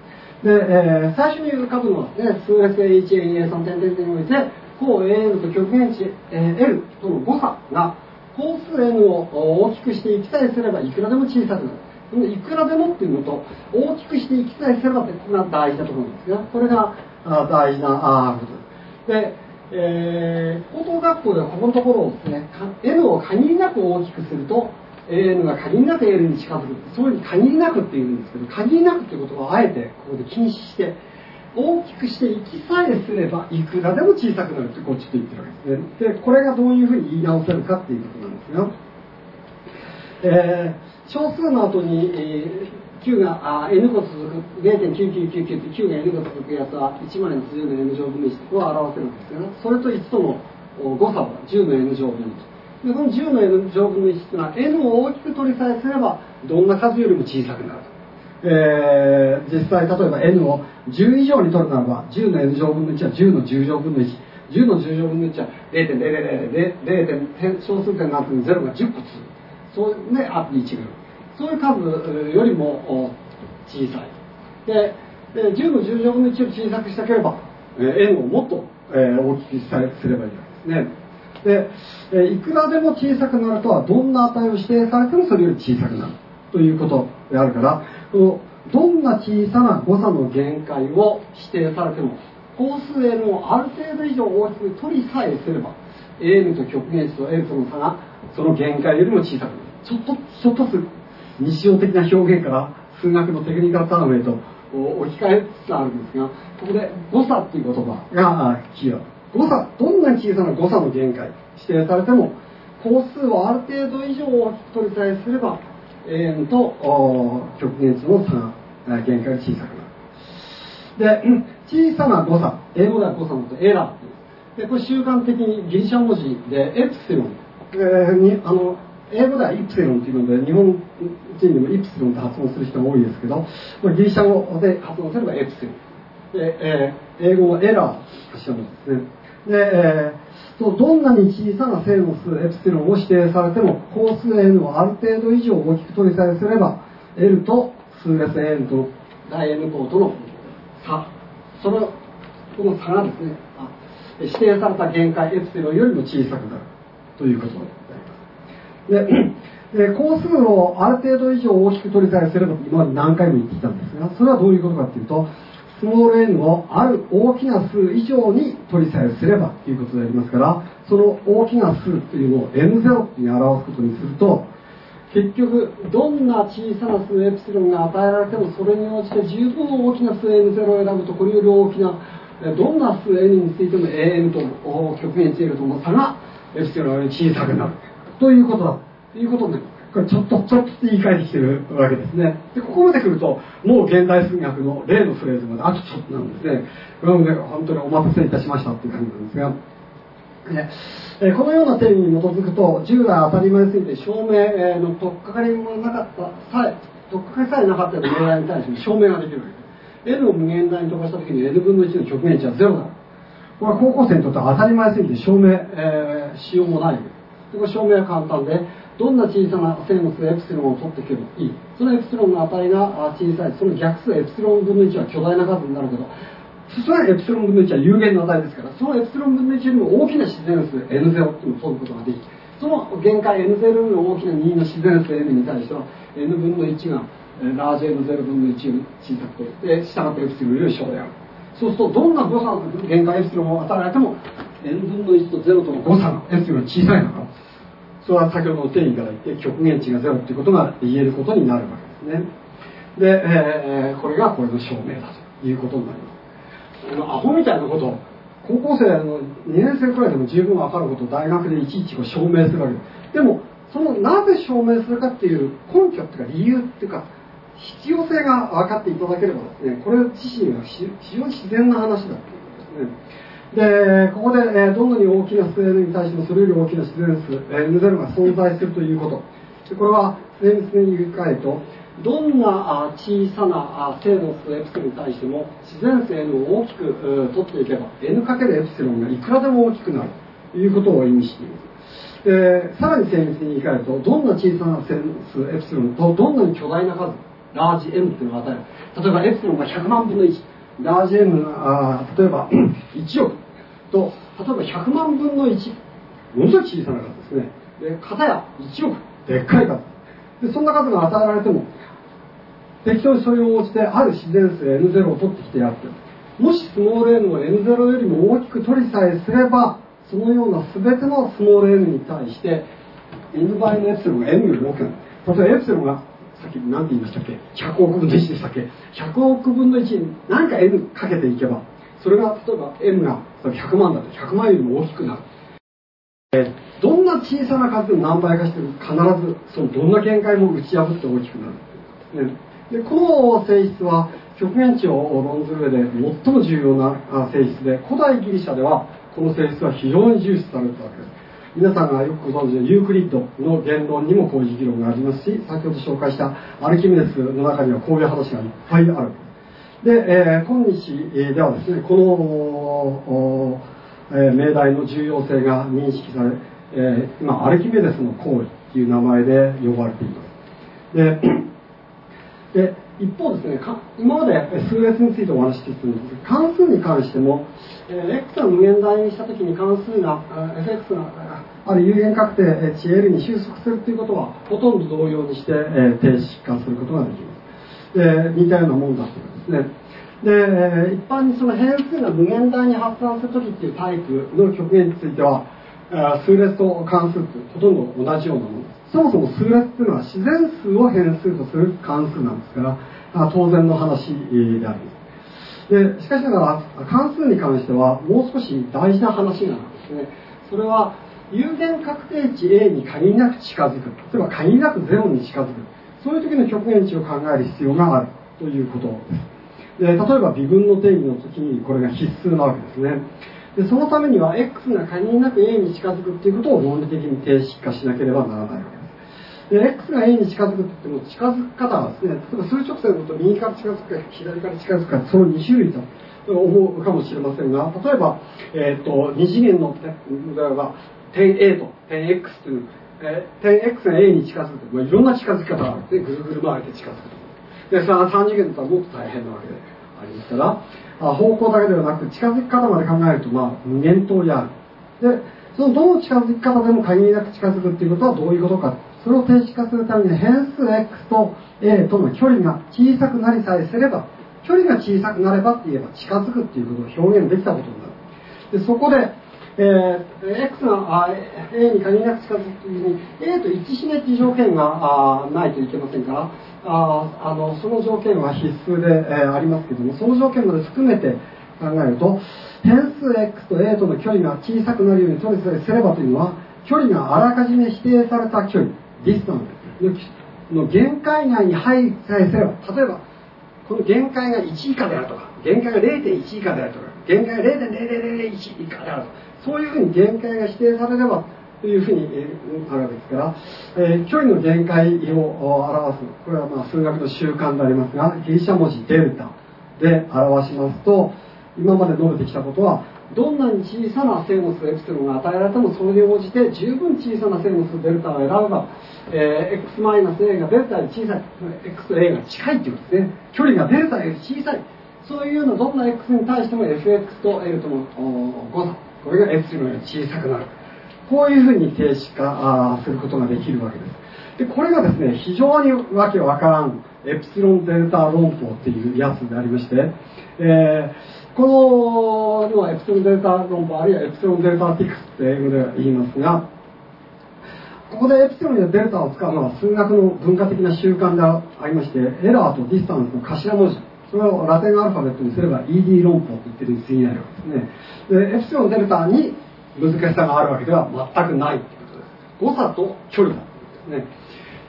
で、え、最初に浮かぶのはですね、数列 A1、A2、A3 点々において、項 AN と極限値、L との誤差が、項数 N を大きくしていきさえすればいくらでも小さくなる。いくらでもっていうのと、大きくしていきさえすればって、ここが大事なところなんですが、これが大事なあことです。で、えー、高等学校ではここのところをですね、N を限りなく大きくすると、AN が限りなく L に近づくそういうふうに限りなくっていうんですけど限りなくっていうことをあえてここで禁止して大きくしていきさえすればいくらでも小さくなるってこっちと言ってるわけですねでこれがどういうふうに言い直せるかっていうことなんですが、えー、小数の後に、えー、9があ n 個続く0.9999って9が n 個続くやつは1までの10の n 乗分の1を表せるんですがそれと1との誤差は10の n 乗分の1でこの10の n 乗分の1というのは n を大きく取りさえすればどんな数よりも小さくなると。えー、実際例えば n を10以上に取るならば10の n 乗分の1は10の10乗分の1 10の10乗分の1は0.0000小数点の後に0が10個つく。そうねあと1ぐらいそういう数よりも小さい。でで10の10乗分の1を小さくしたければ、えー、n をもっと、えー、大きくすればいいわけですね。で、えいくらでも小さくなるとはどんな値を指定されてもそれより小さくなるということであるからこのどんな小さな誤差の限界を指定されても項数 n をある程度以上大きく取りさえすれば N と極限値と n との差がその限界よりも小さくなる。ちょっとちょっとずつ日常的な表現から数学のテクニカルタームへと置き換えつつあるんですがここで誤差っていう言葉。がキーワード誤差どんなに小さな誤差の限界指定されても工数をある程度以上大きく取りさえすれば永遠と極限値の差が限界が小さくなる。で、小さな誤差、英語では誤差のことエラーで、これ習慣的にギリシャ文字でエプシロン、えー、にあの英語ではイプシロンっていうので、日本人でもイプシロンって発音する人が多いですけど、これギリシャ語で発音すればエプシロン。で、えー、英語はエラー頭文字ですね。で、えー、どんなに小さな正の数エプシロンを指定されても、小数 n をある程度以上大きく取りさえすれば、L と数列 n と大 N 項との差、その、この差がですね、指定された限界エプシロンよりも小さくなるということです。で、で工数をある程度以上大きく取りさえすれば今まで何回も言ってきたんですが、それはどういうことかというと、スモール n をある大きな数以上に取りさえすればということでありますから、その大きな数というのを n0 に表すことにすると、結局どんな小さな数エプシロンが与えられてもそれに応じて十分大きな数 n0 を選ぶとこれより大きなどんな数 n についても an と極限値 L との差がエプシロンより小さくなる。ということ。だということになりますこれちょっとちょっと言い換えてきてるわけですね。でここまで来るともう現代数学の例のフレーズまであとちょっとなんですね。これもね本当にお待たせいたしましたっていう感じなんですが。ね。えこのような定義に基づくと従来当たり前すぎて証明の取っかかりもなかったさえ取っかかりさえなかったような命題に対して 証明ができるわけです。N を無限大に飛ばした時に n 分の1の極限値は0だ。これは高校生にとっては当たり前すぎて証明、えー、しようもないでこ証明は簡単でどんな小さな正の数エプシロンを取っていけばいい？そのエプシロンの値が小さい。その逆数エプシロン分の1は巨大な数になるけどそれはエプシロン分の1は有限の値ですからそのエプシロン分の1よりも大きな自然数 N0 っていうのを取ることができその限界 N0 よりも大きな2の自然数 N に対しては N 分の1がラージ N0 分の1より小さくてで従ってエプシロンより小である。そうするとどんな誤差の限界エプシロンを与えられても N 分の1と0との誤差がエプシロン小さいのか。それは先ほどの定義から言って極限値が0ということが言えることになるわけですね。で、えー、これがこれの証明だということになります。アホみたいなこと高校生の2年生くらいでも十分分かることを大学でいちいちこう証明するわけです。でもそのなぜ証明するかっていう根拠っていうか理由っていうか必要性が分かっていただければですねこれ自身は非常に自然な話だっていうことですね。でここで、えどんなに大きな数 n に対してもそれより大きな自然数 n0 が存在するということ。でこれは精密に言い換えるとどんな小さな正の数エプシロンに対しても自然数 n を大きく取っていけば n× エプシロンがいくらでも大きくなる。ということを意味しています。でさらに精密に言い換えるとどんな小さな数エプシロンとどんなに巨大な数ラージ m っていうのを与える。例えばエプシロンが100万分の1ラージ m あ例えば 1億と例えば100万分の1ものすごい小さな数ですね。で片や1億。でっかい数でそんな数が与えられても適当にそれを応じてある自然数 n0 を取ってきてやってもしスモール n を n0 よりも大きく取りさえすればそのような全てのスモール n に対して n 倍のエプシロンが n より大きく。なる例えばエプシロンがさっき何て言いましたっけ？100億分の1でしたっけ？100億分の1に何か n かけていけばそれが例えば n が100万だと100万よりも大きくなる。どんな小さな数でも何倍かしても必ずそのどんな限界も打ち破って大きくなる、ね、でこの性質は極限値を論ずる上で最も重要な性質で古代ギリシャではこの性質は非常に重視されたわけです。皆さんがよくご存知のユークリッドの言論にもこういう議論がありますし先ほど紹介したアルキメデスの中にはこういう話がいっぱいある。で、えー、今日ではですねこの、えー、命題の重要性が認識され、えー、今アルキメデスの行為という名前で呼ばれています。で で一方ですね今まで数列についてお話ししてきたんですが関数に関しても、えー、x が無限大にしたときに関数が fx がある有限確定値 L に収束するということはほとんど同様にして、えー、定式化することができます。で似たようなものだということですね。で一般にその変数が無限大に発散するときっていうタイプの極限については数列と関数ってほとんど同じようなものです。そもそも数列っていうのは自然数を変数とする関数なんですから当然の話であります。でしかしながら関数に関してはもう少し大事な話があるんですね。それは有限確定値 A に限りなく近づく。例えば限りなく0に近づく。そういう時の極限値を考える必要があるということです。で例えば微分の定義の時にこれが必須なわけですね。でそのためには x が限りなく a に近づくっていうことを論理的に定式化しなければならないわけです。で x が a に近づくって言っても近づく方はですね例えば数直線のと右から近づくか左から近づくかその2種類と思うかもしれませんが例えば、えーと、2次元の例えば点 A と点 X という、えー、点 X が A に近づく、まあ、いろんな近づき方があるんですねぐるぐる回って近づくと。でそれは3次元だったらもっと大変なわけでありますからあ方向だけではなく近づき方まで考えると、まあ、無限等である。でそのどの近づき方でも限りなく近づくっていうことはどういうことかそれを定式化するために変数 x と a との距離が小さくなりさえすれば距離が小さくなればって言えば近づくっていうことを表現できたことになる。でそこでえー、x が a に限りなく近づくときに a と一致しないっていう条件があないといけませんからああのその条件は必須で、えー、ありますけどもその条件まで含めて考えると変数 x と a との距離が小さくなるように取りすればというのは距離があらかじめ否定された距離ディスタンスの限界内に入りさえすれば例えばこの限界が1以下であるとか限界が0.1以下であるとか限界が0.0001以下であるとかそういうふうに限界が指定されればというふうにあるわけですから、えー、距離の限界を表すこれはまあ数学の習慣でありますがギリシャ文字デルタで表しますと今まで述べてきたことはどんなに小さな正の数エプシロンが与えられてもそれに応じて十分小さな正の数デルタを選べば、えー、x-a がデルタより小さい x と a が近いっていうことですね。距離がデルタより小さい。そういうのどんな x に対しても fx と l との誤差。これがエプシロンより小さくなる。こういうふうに定式化することができるわけです。でこれがですね非常にわけわからんエプシロンデルタ論法っていうやつでありまして、えー、このエプシロンデルタ論法あるいは epsilon-deltatics って英語で言いますがここでエプシロンやデルタを使うのは数学の文化的な習慣でありまして error と distance の頭文字。それをラテンアルファベットにすれば ED 論法と言ってるに過ぎないわけですね。でエプシロンデルタに難しさがあるわけでは全くないということです。誤差と距離だというですね。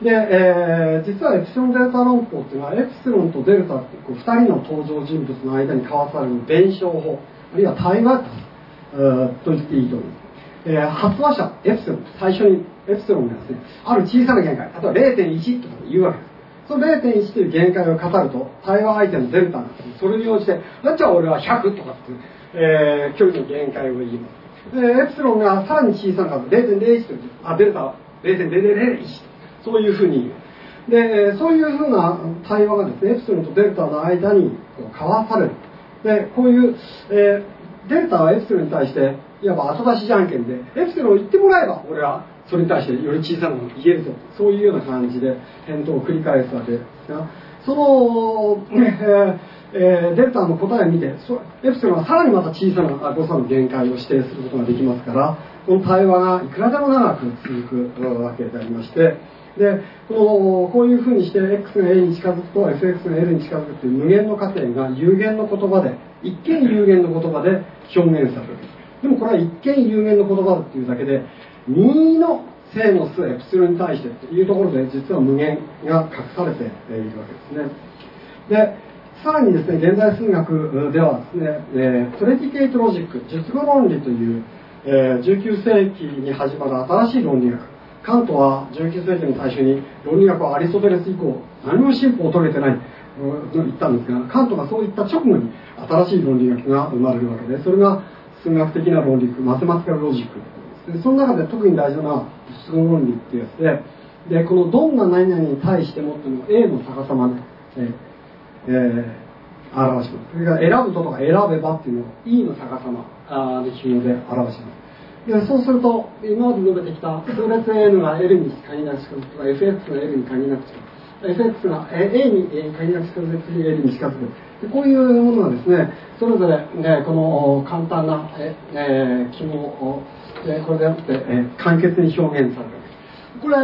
で、えー、実はエプシロンデルタ論法っていうのはエプシロンとデルタってこう2人の登場人物の間に交わされる弁証法あるいは対話と言っていいと思います、えー、発話者エプシロン最初にエプシロンがですねある小さな限界例えば0.1とか言うわけです。その0.1という限界を語ると対話相手のデルタがそれに応じてじゃあ俺は100とかっていう、えー、距離の限界を言います。でエプシロンがさらに小さな数0.01というあデルタは0.0001そういうふうにでそういうふうな対話がですねエプシロンとデルタの間に交わされる。でこういう、えー、デルタはエプシロンに対していわば後出しじゃんけんでエプシロンを言ってもらえば俺はそれに対してより小さなものを言えると。そういうような感じで返答を繰り返すわけですがその、えー、デルタの答えを見てエプシロンはさらにまた小さな誤差の限界を指定することができますからこの対話がいくらでも長く続くわけでありましてでこのこういうふうにして x が a に近づくと fx が l に近づくという無限の過程が有限の言葉で一見有限の言葉で表現されるでもこれは一見有限の言葉っていうだけで2の正の数エプシロンに対してというところで実は無限が隠されているわけですね。でさらにですね現代数学ではですね、えー、 predicate logic 述語論理という、えー、19世紀に始まる新しい論理学。カントは19世紀の最初に論理学はアリストテレス以降何も進歩を遂げてないと言ったんですがカントがそういった直後に新しい論理学が生まれるわけでそれが数学的な論理学マセマティカルロジック。その中で特に大事なのは質問論理っていうやつででこのどんな何々に対してもっていうのを A の逆さまで、ええー、表します。それから選ぶととか選べばっていうのを E の逆さま。で記号で表します。でそうすると今まで述べてきた数列 N が L に限りなく近づくとか FX が L に限りなく近づく FX が A に限りなく近づく L に近づくでこういうものがですねそれぞれ、ね、この簡単な、ええー、記号をえこれであって、え簡潔に表現されるこれ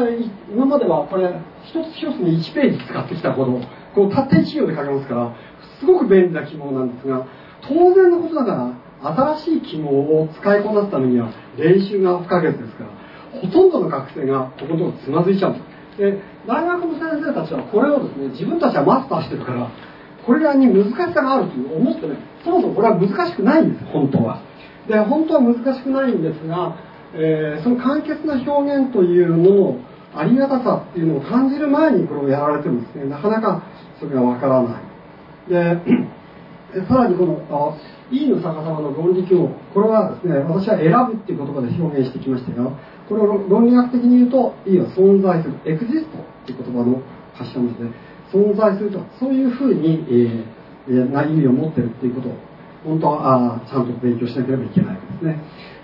今まではこれ一つ一つに1ページ使ってきたほどこうたった1行で書けますからすごく便利な記号なんですが当然のことながら新しい記号を使いこなすためには練習が不可欠ですからほとんどの学生がこことこつまずいちゃうんです。で大学の先生たちはこれをですね自分たちはマスターしてるからこれらに難しさがあるという思ってねそもそもこれは難しくないんです本当は。で本当は難しくないんですが、えー、その簡潔な表現というののありがたさっていうのを感じる前にこれをやられてもですね。なかなかそれがわからない。でさらにこの「E の逆さまの論理記号」これはですね私は選ぶっていう言葉で表現してきましたがこれを論理学的に言うと E は存在するエクジストっていう言葉の発祥ですね。存在するとそういうふうに、えー、な意味を持ってるっていうこと。本当はあちゃんと勉強しなければいけないですね。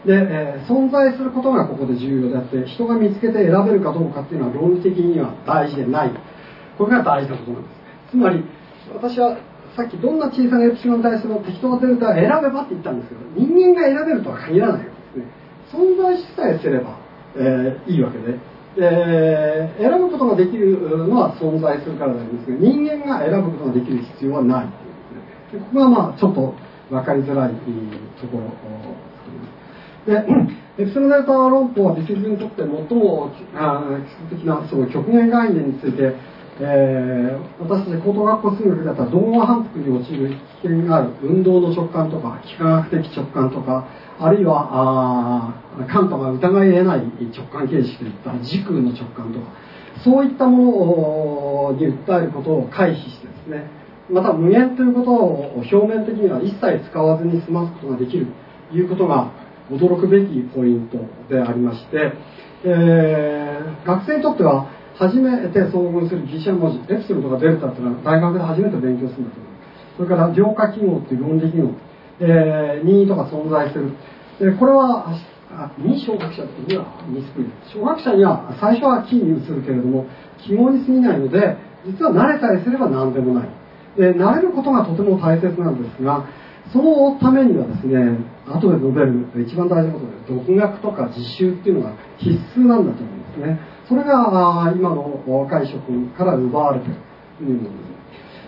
で、えー、存在することがここで重要であって人が見つけて選べるかどうかっていうのは論理的には大事でない。これが大事なことなんです。つまり私はさっきどんな小さなエプシロンに対しても適当なデルタを選べばって言ったんですけど人間が選べるとは限らないわけですね。存在しさえすれば、えー、いいわけで。で選ぶことができるのは存在するからなんですが人間が選ぶことができる必要はないというここがまあちょっと分かりづらいところでエプシロンデルタ論法は実術にとって最も基礎的なその極限概念についてえー、私たち高等学校数学だったら動画反復に陥る危険がある運動の直感とか幾何学的直感とかあるいはあカントが疑い得ない直感形式といった時空の直感とかそういったものに訴えることを回避してですねまた無限ということを表面的には一切使わずに済ますことができるということが驚くべきポイントでありまして、えー、学生にとっては初めて遭遇するギリシャ文字エプシロンとかデルタっていうのは大学で初めて勉強するんだと思う。それから量化記号っていう論理記号、えー、任意とか存在する。でこれは二小学者っていうのはミスプリ小学者には最初はキーに移るけれども記号に過ぎないので実は慣れさえすれば何でもない。で慣れることがとても大切なんですがそのためにはですね後で述べる一番大事なことで独学とか実習っていうのが必須なんだと思うんですね。それが今の若い諸君から奪われてるというもので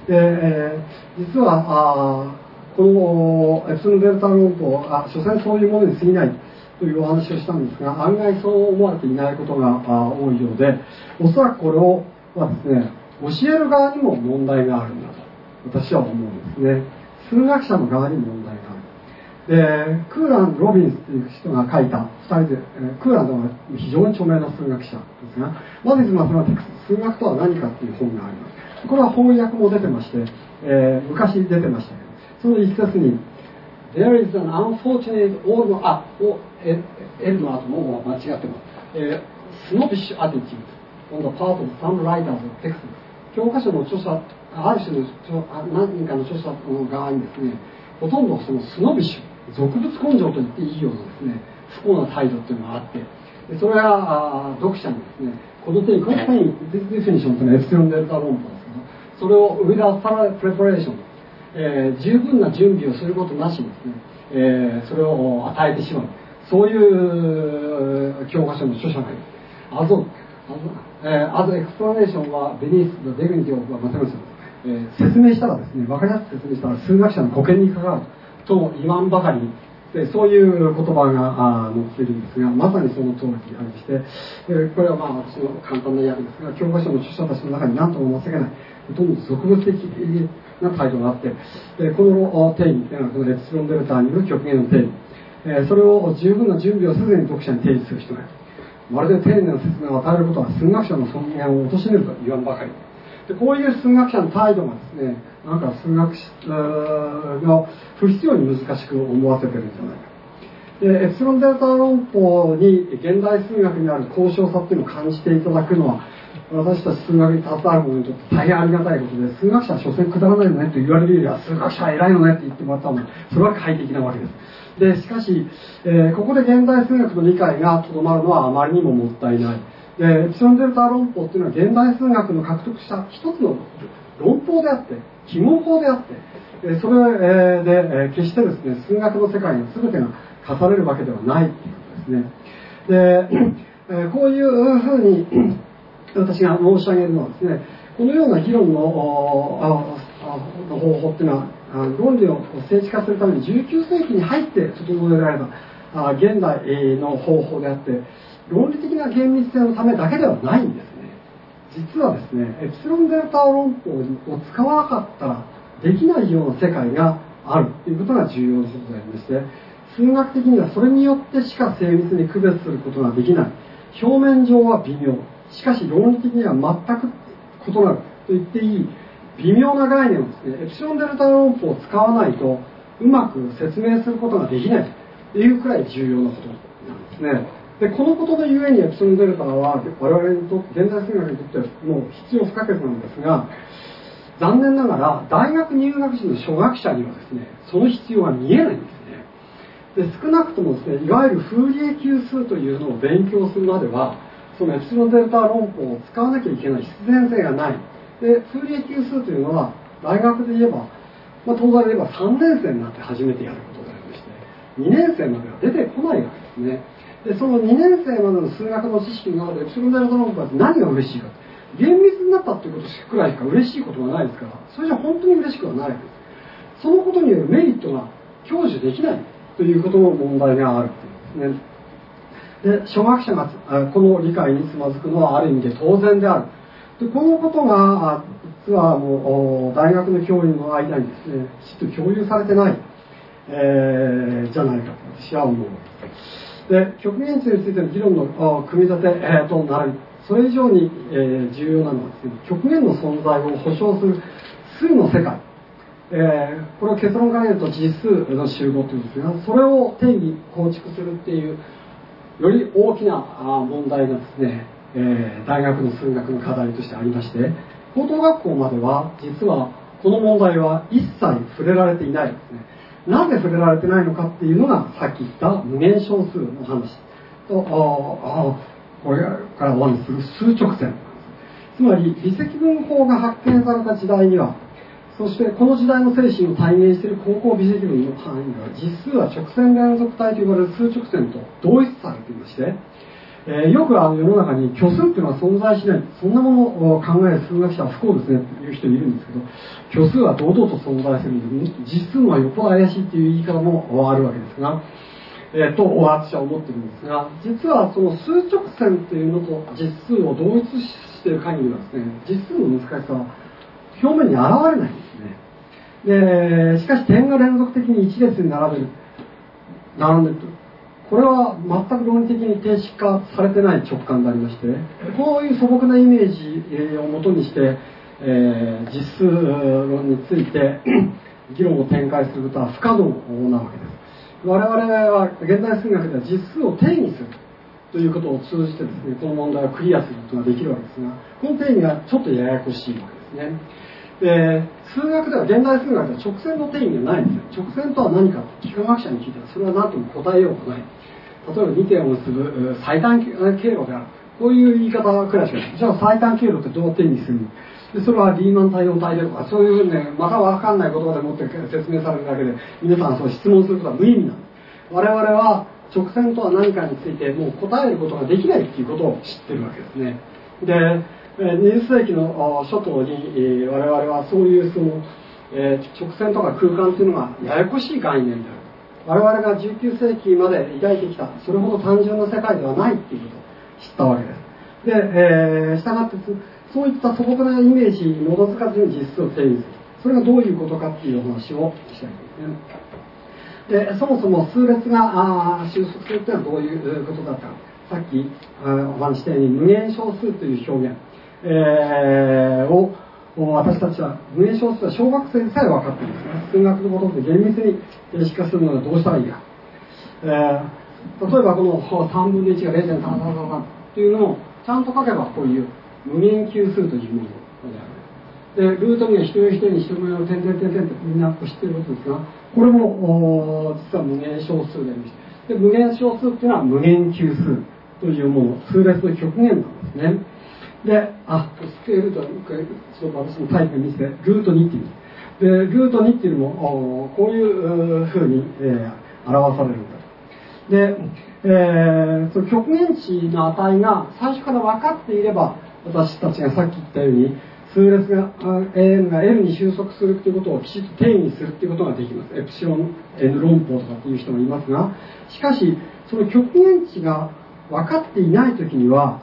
す。で、えー、実はあこのエプソン・デルタ論法あ所詮そういうものに過ぎないというお話をしたんですが案外そう思われていないことが多いようでおそらくこれをはですね教える側にも問題があるんだと。私は思うんですね。数学者の側に問題がある。でクーラン・ロビンスという人が書いた2人で、クーランは非常に著名な数学者ですが「マディズ・マスマティクス数学とは何か」っていう本があります。これは翻訳も出てまして、えー、昔出てましたけどその一節に「There is an unfortunate all のあおえ L の後も間違ってます、えー、snobbish attitude on the part of some writers of text 教科書の著者ある種の何人かの著者の側にですねほとんどそのスノビッシュ俗物根性と言っていいようなですね不幸な態度っていうのがあってでそれは読者にですねこの点この点ディフィニションというのはエプシロンデルタ論法ですけどそれをウィダーサラプレパレーション、えー、十分な準備をすることなしにですね、えー、それを与えてしまう。そういう教科書の著者がいる。あぞあずエクスプラネーションはベニースのデグニティをまとめます、えー、説明したらですね分かりやすく説明したら数学者の保険にかかると言わんばかりでそういう言葉が載っているんですがまさにその通りでありまして、えこれはまあ私の簡単な訳ですが教科書の著者たちの中に何とも情けない。ほとんど俗物的な態度があって、えこの定義というのはこのエプシロンデルタによる極限の定義、えそれを十分な準備をせずに読者に提示する人がいるまるで丁寧な説明を与えることは数学者の尊厳を貶めると言わんばかり。でこういう数学者の態度がですねなんか数学者が不必要に難しく思わせてるんじゃないか。でエプシロンデルタ論法に現代数学にある高尚さっていうのを感じていただくのは私たち数学に携わる者にとって大変ありがたいことで数学者は所詮くだらないよねと言われるよりは数学者は偉いよねって言ってもらったのでそれは快適なわけです。でしかし、えー、ここで現代数学の理解がとどまるのはあまりにももったいない。でエプシロンデルタ論法っていうのは現代数学の獲得した一つの論法であって記号法であってそれで決してですね数学の世界の全てが課されるわけではないっていうことですね。でこういうふうに私が申し上げるのはですねこのような議論の方法っていうのは論理を政治化するために19世紀に入って整えられた現代の方法であって論理的な厳密性のためだけではないんですね。実はですねエプシロンデルタ論法を使わなかったらできないような世界があるということが重要なことでありまして数学的にはそれによってしか精密に区別することができない。表面上は微妙。しかし論理的には全く異なると言っていい微妙な概念をですねエプシロンデルタ論法を使わないとうまく説明することができないというくらい重要なことなんですね。でこのことのゆえにエプシロンデルタは我々にとって現代数学にとってはもう必要不可欠なんですが残念ながら大学入学時の初学者にはですねその必要が見えないんですね。で少なくともですねいわゆるフーリエ級数というのを勉強するまではそのエプシロンデルタ論法を使わなきゃいけない必然性がない。でフーリエ級数というのは大学で言えば、まあ、東大で言えば3年生になって初めてやることでありまして2年生までは出てこないわけですね。でその2年生までの数学の知識の中でエプシロンデルタ論法は何が嬉しいか。厳密になったっていうことくらいしか嬉しいことがないですからそれじゃ本当に嬉しくはないわけです。そのことによるメリットが享受できないということの問題があるというですね。で初学者がこの理解につまずくのはある意味で当然である。でこのことが実はもう大学の教員の間にですねきちっと共有されてない、えー、じゃないかと私は思うで極限値についての議論の組み立て、となるそれ以上に、えー、重要なのはですね極限の存在を保証する数の世界。えー、これは結論から言うと実数の集合というんですがそれを定義構築するっていうより大きな問題がですねえー、大学の数学の課題としてありまして高等学校までは実はこの問題は一切触れられていない。ですねなぜ触れられてないのかっていうのがさっき言った無限小数の話。とあこれからお話しする数直線。つまり微積分法が発見された時代にはそしてこの時代の精神を体現している高校微積分の範囲では実数は直線連続体と呼ばれる数直線と同一されていましてえー、よくあの世の中に虚数っていうのは存在しない。そんなものを考える数学者は不幸ですね。っていう人いるんですけど虚数は堂々と存在するんで実数はよっぽど怪しいっていう言い方もあるわけですが、えー、と私は思ってるんですが実はその数直線というのと実数を同一している限りはですね実数の難しさは表面に現れないんですね。でしかし点が連続的に一列に並べる並んでると。これは全く論理的に定式化されてない直感でありましてこういう素朴なイメージをもとにして、えー、実数論について 議論を展開することは不可能なわけです。我々は現代数学では実数を定義するということを通じてですねこの問題をクリアすることができるわけですがこの定義がちょっとややこしいわけですね。で数学では現代数学では直線の定義がないんですよ直線とは何かと幾何学者に聞いたらそれは何とも答えようがない例えば2点を結ぶ最短経路であるこういう言い方くらいしかないじゃあ最短経路ってどう定義するのでそれはリーマン対応体でとかそういうふうにねまた分かんない言葉でもって説明されるだけで皆さんそう質問することは無意味なんです我々は直線とは何かについてもう答えることができないっていうことを知ってるわけですねで20世紀の初頭に我々はそういうその直線とか空間っていうのがややこしい概念である。我々が19世紀まで抱いてきたそれほど単純な世界ではないっていうことを知ったわけです。で、えー、したがってそういった素朴なイメージに基づかずに実質を定義する。それがどういうことかっていう話をしたいとです。ねでそもそも数列が収束するっていうのはどういうことだったか。さっきお話したように無限小数という表現、えー、を私たちは無限小数は小学生でさえ分かっている。んですね数学のことで厳密に定式化するのはどうしたらいいか、えー、例えばこの3分の1が0.333というのをちゃんと書けばこういう無限級数というものである。でルートには一人一人に一人の点々点々ってみんな知ってることですがこれも実は無限小数でありましてで無限小数っていうのは無限級数。というもの数列の極限なんですね。で、あ、スケールと一回、ちょっと私のタイプ見せて、ルート2っていう。で、ルート2っていうのも、こういうふうに、えー、表されるんだで、えー、その極限値の値が最初から分かっていれば私たちがさっき言ったように数列が n が L に収束するということをきちっと定義するということができますエプシロン N 論法とかっていう人もいますがしかしその極限値が分かっていない時には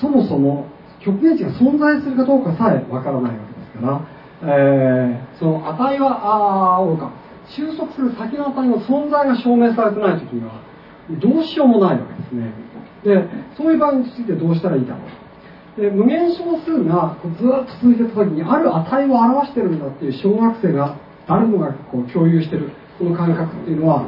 そもそも極限値が存在するかどうかさえ分からないわけですから、えー、その値はあおか。収束する先の値の存在が証明されてない時にはどうしようもないわけですね。でそういう場合についてどうしたらいいだろう。で無限小数がずっと続いてた時にある値を表してるんだっていう小学生が誰もがこう共有してるこの感覚っていうのは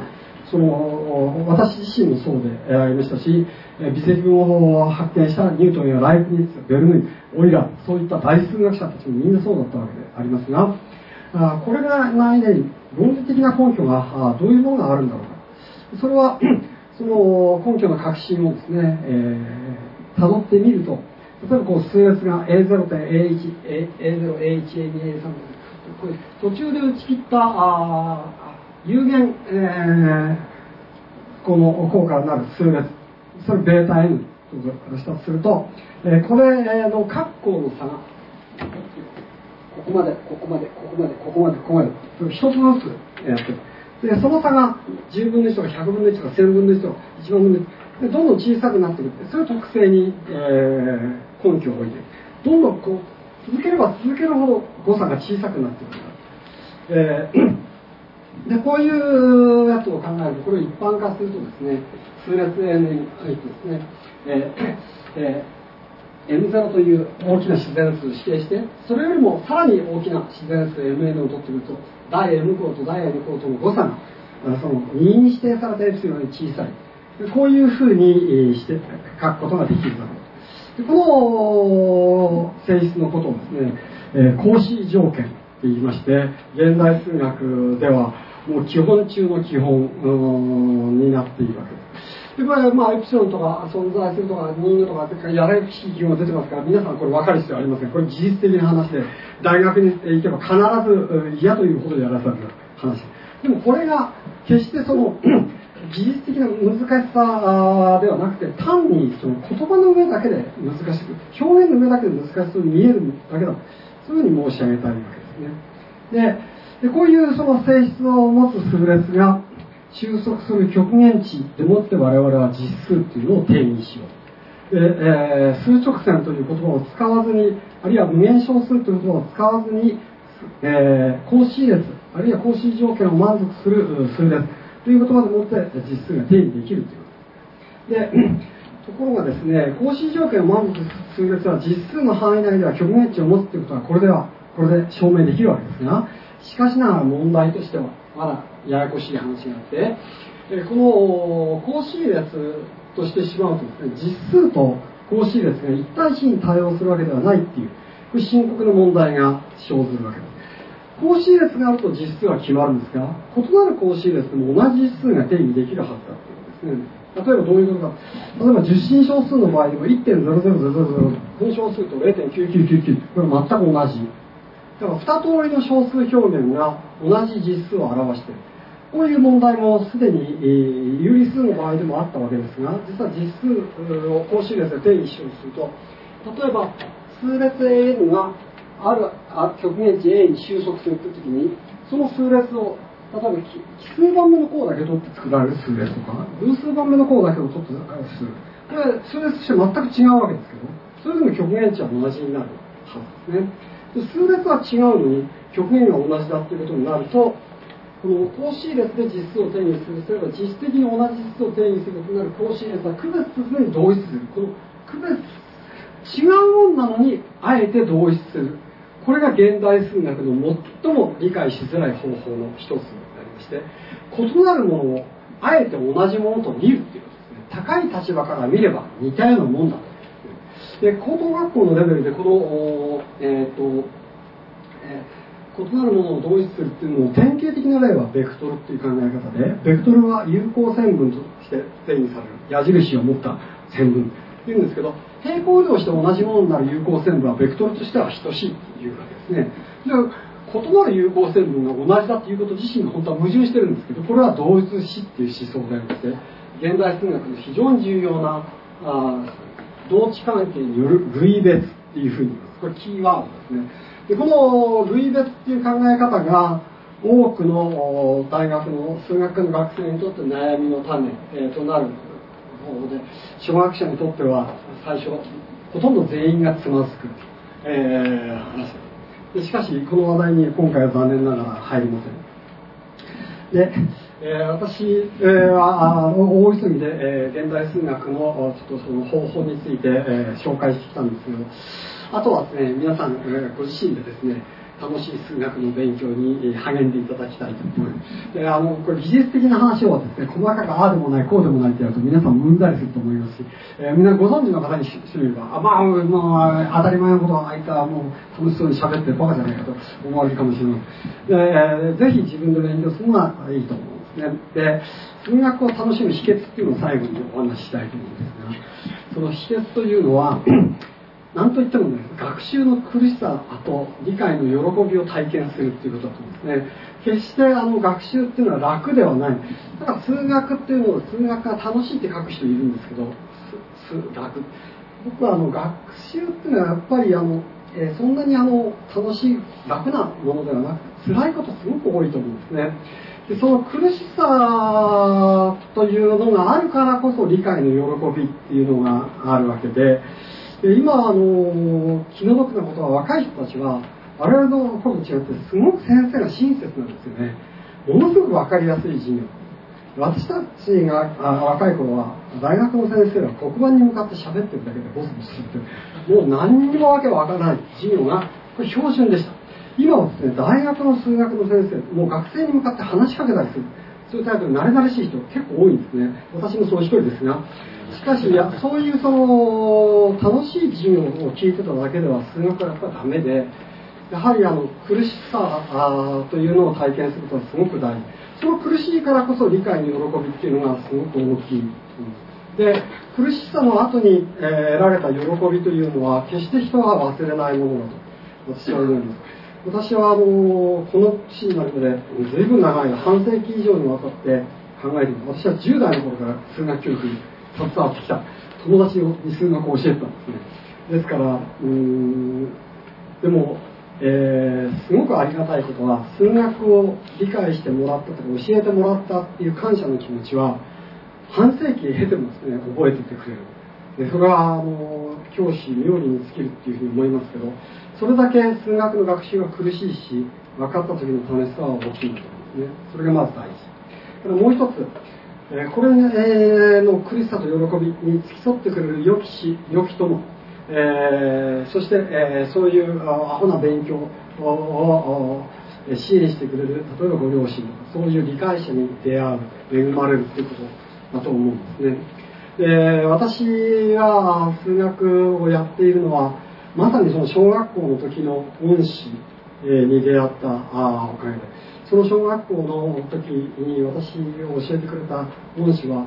その私自身もそうでありましたし微積分を発見したニュートンやライプニッツベルヌイオイラーそういった大数学者たちもみんなそうだったわけでありますがあこれがないで論理的な根拠が どういうものがあるんだろうか。それは その根拠の確信をですね、えー、辿ってみると例えばこう数列が A0 点 A1、A0、A1、A2、A3 途中で打ち切ったあ有限、えー、この効果になる数列それベータ N としたとすると、えー、これの括弧の差がここまでここまでここまでここまでここまで一つずつやってる。でその差が10分の1とか100分の1とか1000分の1とか1万分の1でどんどん小さくなってくるってそういう特性に、えー、根拠を置いてどんどんこう続ければ続けるほど誤差が小さくなってくる、えー、でこういうやつを考えるとこれを一般化するとですね数列 n に入ってですね、えーえー、M0 という大きな自然数を指定してそれよりもさらに大きな自然数 Mn を取ってくると大 M 項と大 N 項との誤差がその2に指定されたエプシロンより小さい。こういうふうにして書くことができるだろうでこの性質のことをですね、えー、格子条件と言いまして現代数学ではもう基本中の基本になっているわけです。でこれまあエプシロンとか存在するとか人魚とかやられる基本が出てますから皆さんこれ分かる必要ありません。これ事実的な話で大学に行けば必ず嫌というほどやらされる話。でもこれが決してその 技術的な難しさではなくて単にその言葉の上だけで難しく表現の上だけで難しそうに見えるだけだとそういうふうに申し上げたいわけですね。ででこういうその性質を持つ数列が収束する極限値でもって我々は実数っていうのを定義しよう。で、えー、数直線という言葉を使わずにあるいは無限小数という言葉を使わずに、えー、格子列あるいは格子条件を満足する数列という言葉でもって実数が定義できるという。ことで ところがですね格子条件を満足する数列は実数の範囲内では極限値を持つということはこれではこれで証明できるわけですがしかしながら問題としてはまだややこしい話があって、えこの格子列としてしまうとですね、実数と格子列が一対一に対応するわけではないっていう、これ深刻な問題が生ずるわけです。格子列があると実数は決まるんですが、異なる格子列でも同じ実数が定義できるはずだっていうことですね。例えばどういうことか。例えば10進小数の場合でも1.0000分小数と0.9999これ全く同じ。だから2通りの小数表現が同じ実数を表している。こういう問題もすでに、えー、有理数の場合でもあったわけですが、実は実数を公式列で定義しようとすると、例えば数列 an がある極限値 A に収束するときに、その数列を、例えば奇数番目の項だけ取って作られる数列とか、偶数番目の項だけを取って作られる数。これ、数列として全く違うわけですけど、それでも極限値は同じになるはずですね。数列は違うのに、極限が同じだっていうことになると、この格子列で実数を定義するすれば実質的に同じ実数を定義することになる格子列は区別せずに同一する。この区別違うもんなのにあえて同一する。これが現代数学の最も理解しづらい方法の一つになりまして異なるものをあえて同じものと見るっていうことですね。高い立場から見れば似たようなもんだとで高等学校のレベルでこのえ、ー、と、えー異なるものを同一するっていうのの典型的な例はベクトルっていう考え方でベクトルは有効線分として定義される。矢印を持った線分っていうんですけど平行移動して同じものになる有効線分はベクトルとしては等しいっていうわけですね。で異なる有効線分が同じだっていうこと自身が本当は矛盾してるんですけどこれは同一視っていう思想であって現代数学の非常に重要なあ同値関係による類別っていうふうに言います。これキーワードですね。でこの類別っていう考え方が多くの大学の数学の学生にとって悩みの種、え、となる方で小学者にとっては最初ほとんど全員がつまずく、えー、話でしかしこの話題に今回は残念ながら入りません。で、えー、私、は大急ぎで、え、現代数学のちょっとその方法について、え、紹介してきたんですけどあとはですね皆さん、えー、ご自身でですね楽しい数学の勉強に励んでいただきたいと思います。であのこれ技術的な話をですね細かくああでもないこうでもないってやると皆さんうんざりすると思いますし、えー、みんなご存知の方にしてみればあまあ、まあ、当たり前のことはあいたもう楽しそうに喋ってバカじゃないかと思われるかもしれません。で、え、ぜひ自分で勉強するのはいいと思うんですね。で数学を楽しむ秘訣っていうのを最後にお話ししたいと思うんですがその秘訣というのは何といってもね学習の苦しさあと理解の喜びを体験するっていうことだと思うんですね。決してあの学習っていうのは楽ではない。だから数学っていうのを数学が楽しいって書く人いるんですけど楽僕はあの学習っていうのはやっぱりあの、えー、そんなにあの楽しい楽なものではなく辛いことすごく多いと思うんですね。でその苦しさというのがあるからこそ理解の喜びっていうのがあるわけでで今あの気の毒なことは若い人たちは我々の頃と違ってすごく先生が親切なんですよね。ものすごく分かりやすい授業。私たちがあ若い頃は大学の先生は黒板に向かって喋ってるだけでボソボソするってもう何にもわけわからない。授業がこれ標準でした。今はですね大学の数学の先生もう学生に向かって話しかけたりする。そういうタイプに慣れ慣れしい人結構多いんですね。私もその一人ですがしかしいやそういうその楽しい授業を聞いてただけでは数学はやっぱりダメでやはりあの苦しさというのを体験することはすごく大事。その苦しいからこそ理解の喜びっていうのがすごく大きいで苦しさの後に、え、得られた喜びというのは決して人は忘れないものだと私は思います。私はあのこの年になるまで随分長い半世紀以上にわたって考えています。私は10代の頃から数学教育に携わってきた友達に数学を教えてたんですね。ですからうんでも、えー、すごくありがたいことは数学を理解してもらったとか教えてもらったっていう感謝の気持ちは半世紀経てもですね。覚えててくれる。でそれはあの教師妙理に尽きるっていうふうに思いますけどそれだけ数学の学習が苦しいし分かった時の楽しさは大きいんだと思うんですね。それがまず大事からもう一つこれの苦しさと喜びに付き添ってくれる良き師良き友、えー、そして、えー、そういうアホな勉強を支援してくれる例えばご両親そういう理解者に出会う恵まれるということだと思うんですね。で私が数学をやっているのはまさにその小学校の時の恩師に出会ったおかげで。その小学校の時に私を教えてくれた恩師は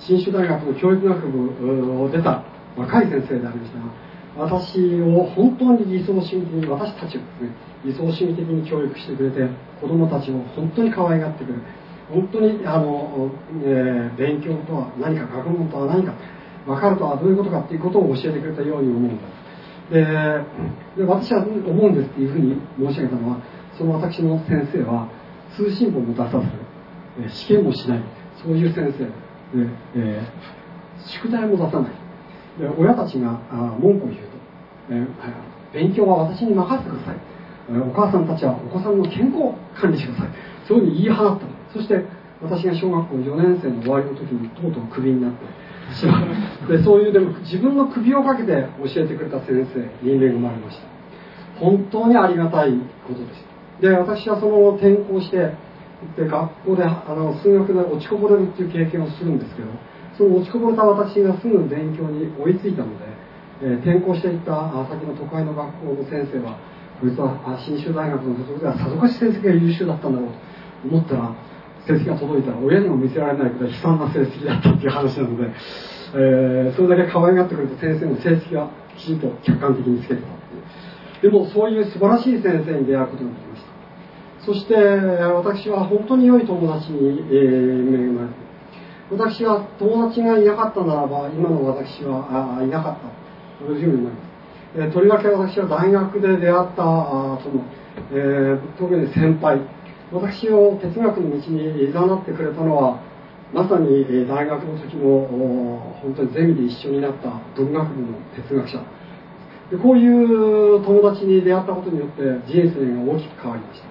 信州大学の教育学部を出た若い先生でありましたが私を本当に理想主義的に私たちをですね理想主義的に教育してくれて子どもたちを本当に可愛がってくれる本当にあの、えー、勉強とは何か学問とは何か分かるとはどういうことかっていうことを教えてくれたように思うんですで私は思うんですっていうふうに申し上げたのはその私の先生は通信簿も出さず、試験もしないそういう先生で、えー、宿題も出さない。で親たちが文句を言うと、えー、勉強は私に任せてください、えお母さんたちはお子さんの健康を管理してください。そういうふうに言い放ったそして私が小学校4年生の終わりの時にとうとうクビになってしまうでそういうでも自分の首をかけて教えてくれた先生に恵まれました。本当にありがたいことでした。で私はその転校してで学校であの数学で落ちこぼれるっていう経験をするんですけどその落ちこぼれた私がすぐ勉強に追いついたので、えー、転校していった先の都会の学校の先生はこいつは信州大学の所属ではさぞかし成績が優秀だったんだろうと思ったら成績が届いたら親にも見せられないくらい悲惨な成績だったっていう話なので、えー、それだけ可愛がってくれた先生の成績がきちんと客観的につけてたっていう。でもそういう素晴らしい先生に出会うことができました。そして私は本当に良い友達に、えー、恵まれて、私は友達がいなかったならば今の私はいなかった。というふうに思います、えとりわけ私は大学で出会ったあその、えー、特に先輩。私を哲学の道に誘ってくれたのはまさに大学の時も本当にゼミで一緒になった文学部の哲学者。でこういう友達に出会ったことによって人生が大きく変わりました。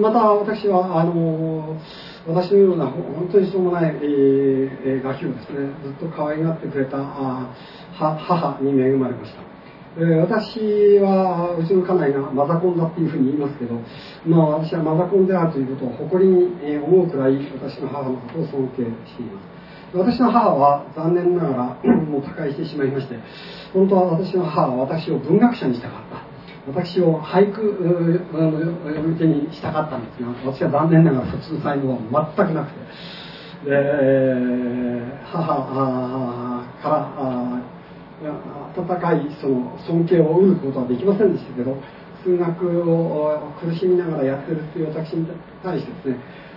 また私はあの私のような本当にしょうもない、えー、ガキをですねずっと可愛がってくれた母に恵まれました。えー、私はうちの家内がマザコンだっていうふうに言いますけど、まあ、私はマザコンであるということを誇りに思うくらい私の母のことを尊敬しています。私の母は残念ながら もう他界してしまいまして本当は私の母は私を文学者にしたかった。私を俳句向けにしたかったんですが私は残念ながらそっちの才能は全くなくて。で母から温かいその尊敬を得ることはできませんでしたけど数学を苦しみながらやってるっていう私に対してですね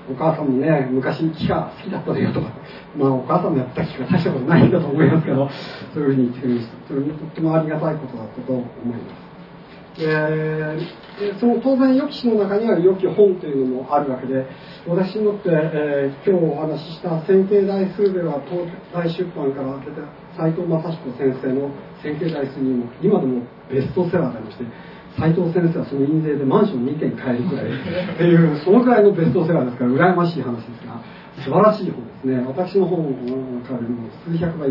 お母さんもね昔木が好きだったのよとかまあお母さんのやった木が大したことないんだと思いますけどそういうふうに言ってくれましたそれもとってもありがたいことだったと思います。えー、その当然予期詩の中には予期本というのもあるわけで私にとって、えー、今日お話しした「線形代数」では東大出版から出た斎藤正彦先生の「線形代数」にも今でもベストセラーでありまして斎藤先生はその印税でマンション2軒買えるくらい。っていうそのくらいのベストセラーですから羨ましい話ですが素晴らしい本ですね。私の本からも数百倍。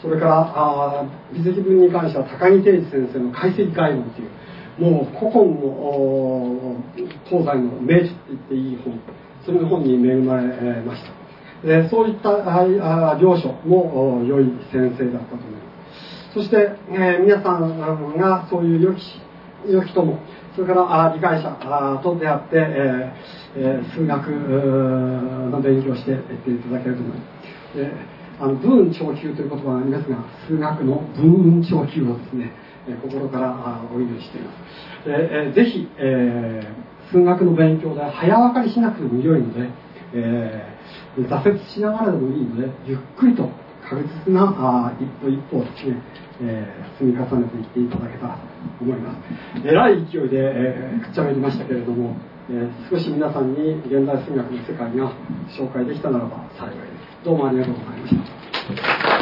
それからあ微積分に関しては高木定治先生の解析概論というもう古今の東西の明治って言っていい本。そういう本に恵まれました、えそういった領書も良い先生だったと思いますそして、えー、皆さんがそういう良き良き友それからあ理解者あと出会って、えー、数学の勉強していっていただけると思います、であの文長級という言葉がありますが数学の文長級をですねえ心からお祈りしています。えー、ぜひ、えー、数学の勉強で早分かりしなくても良いので、えー、挫折しながらでもいいので、ゆっくりと確実なあ一歩一歩ですね、えー、積み重ねていっていただけたらと思います。えらい勢いで、えー、くっちゃべりましたけれども、えー、少し皆さんに現代数学の世界が紹介できたならば幸いです。どうもありがとうございました。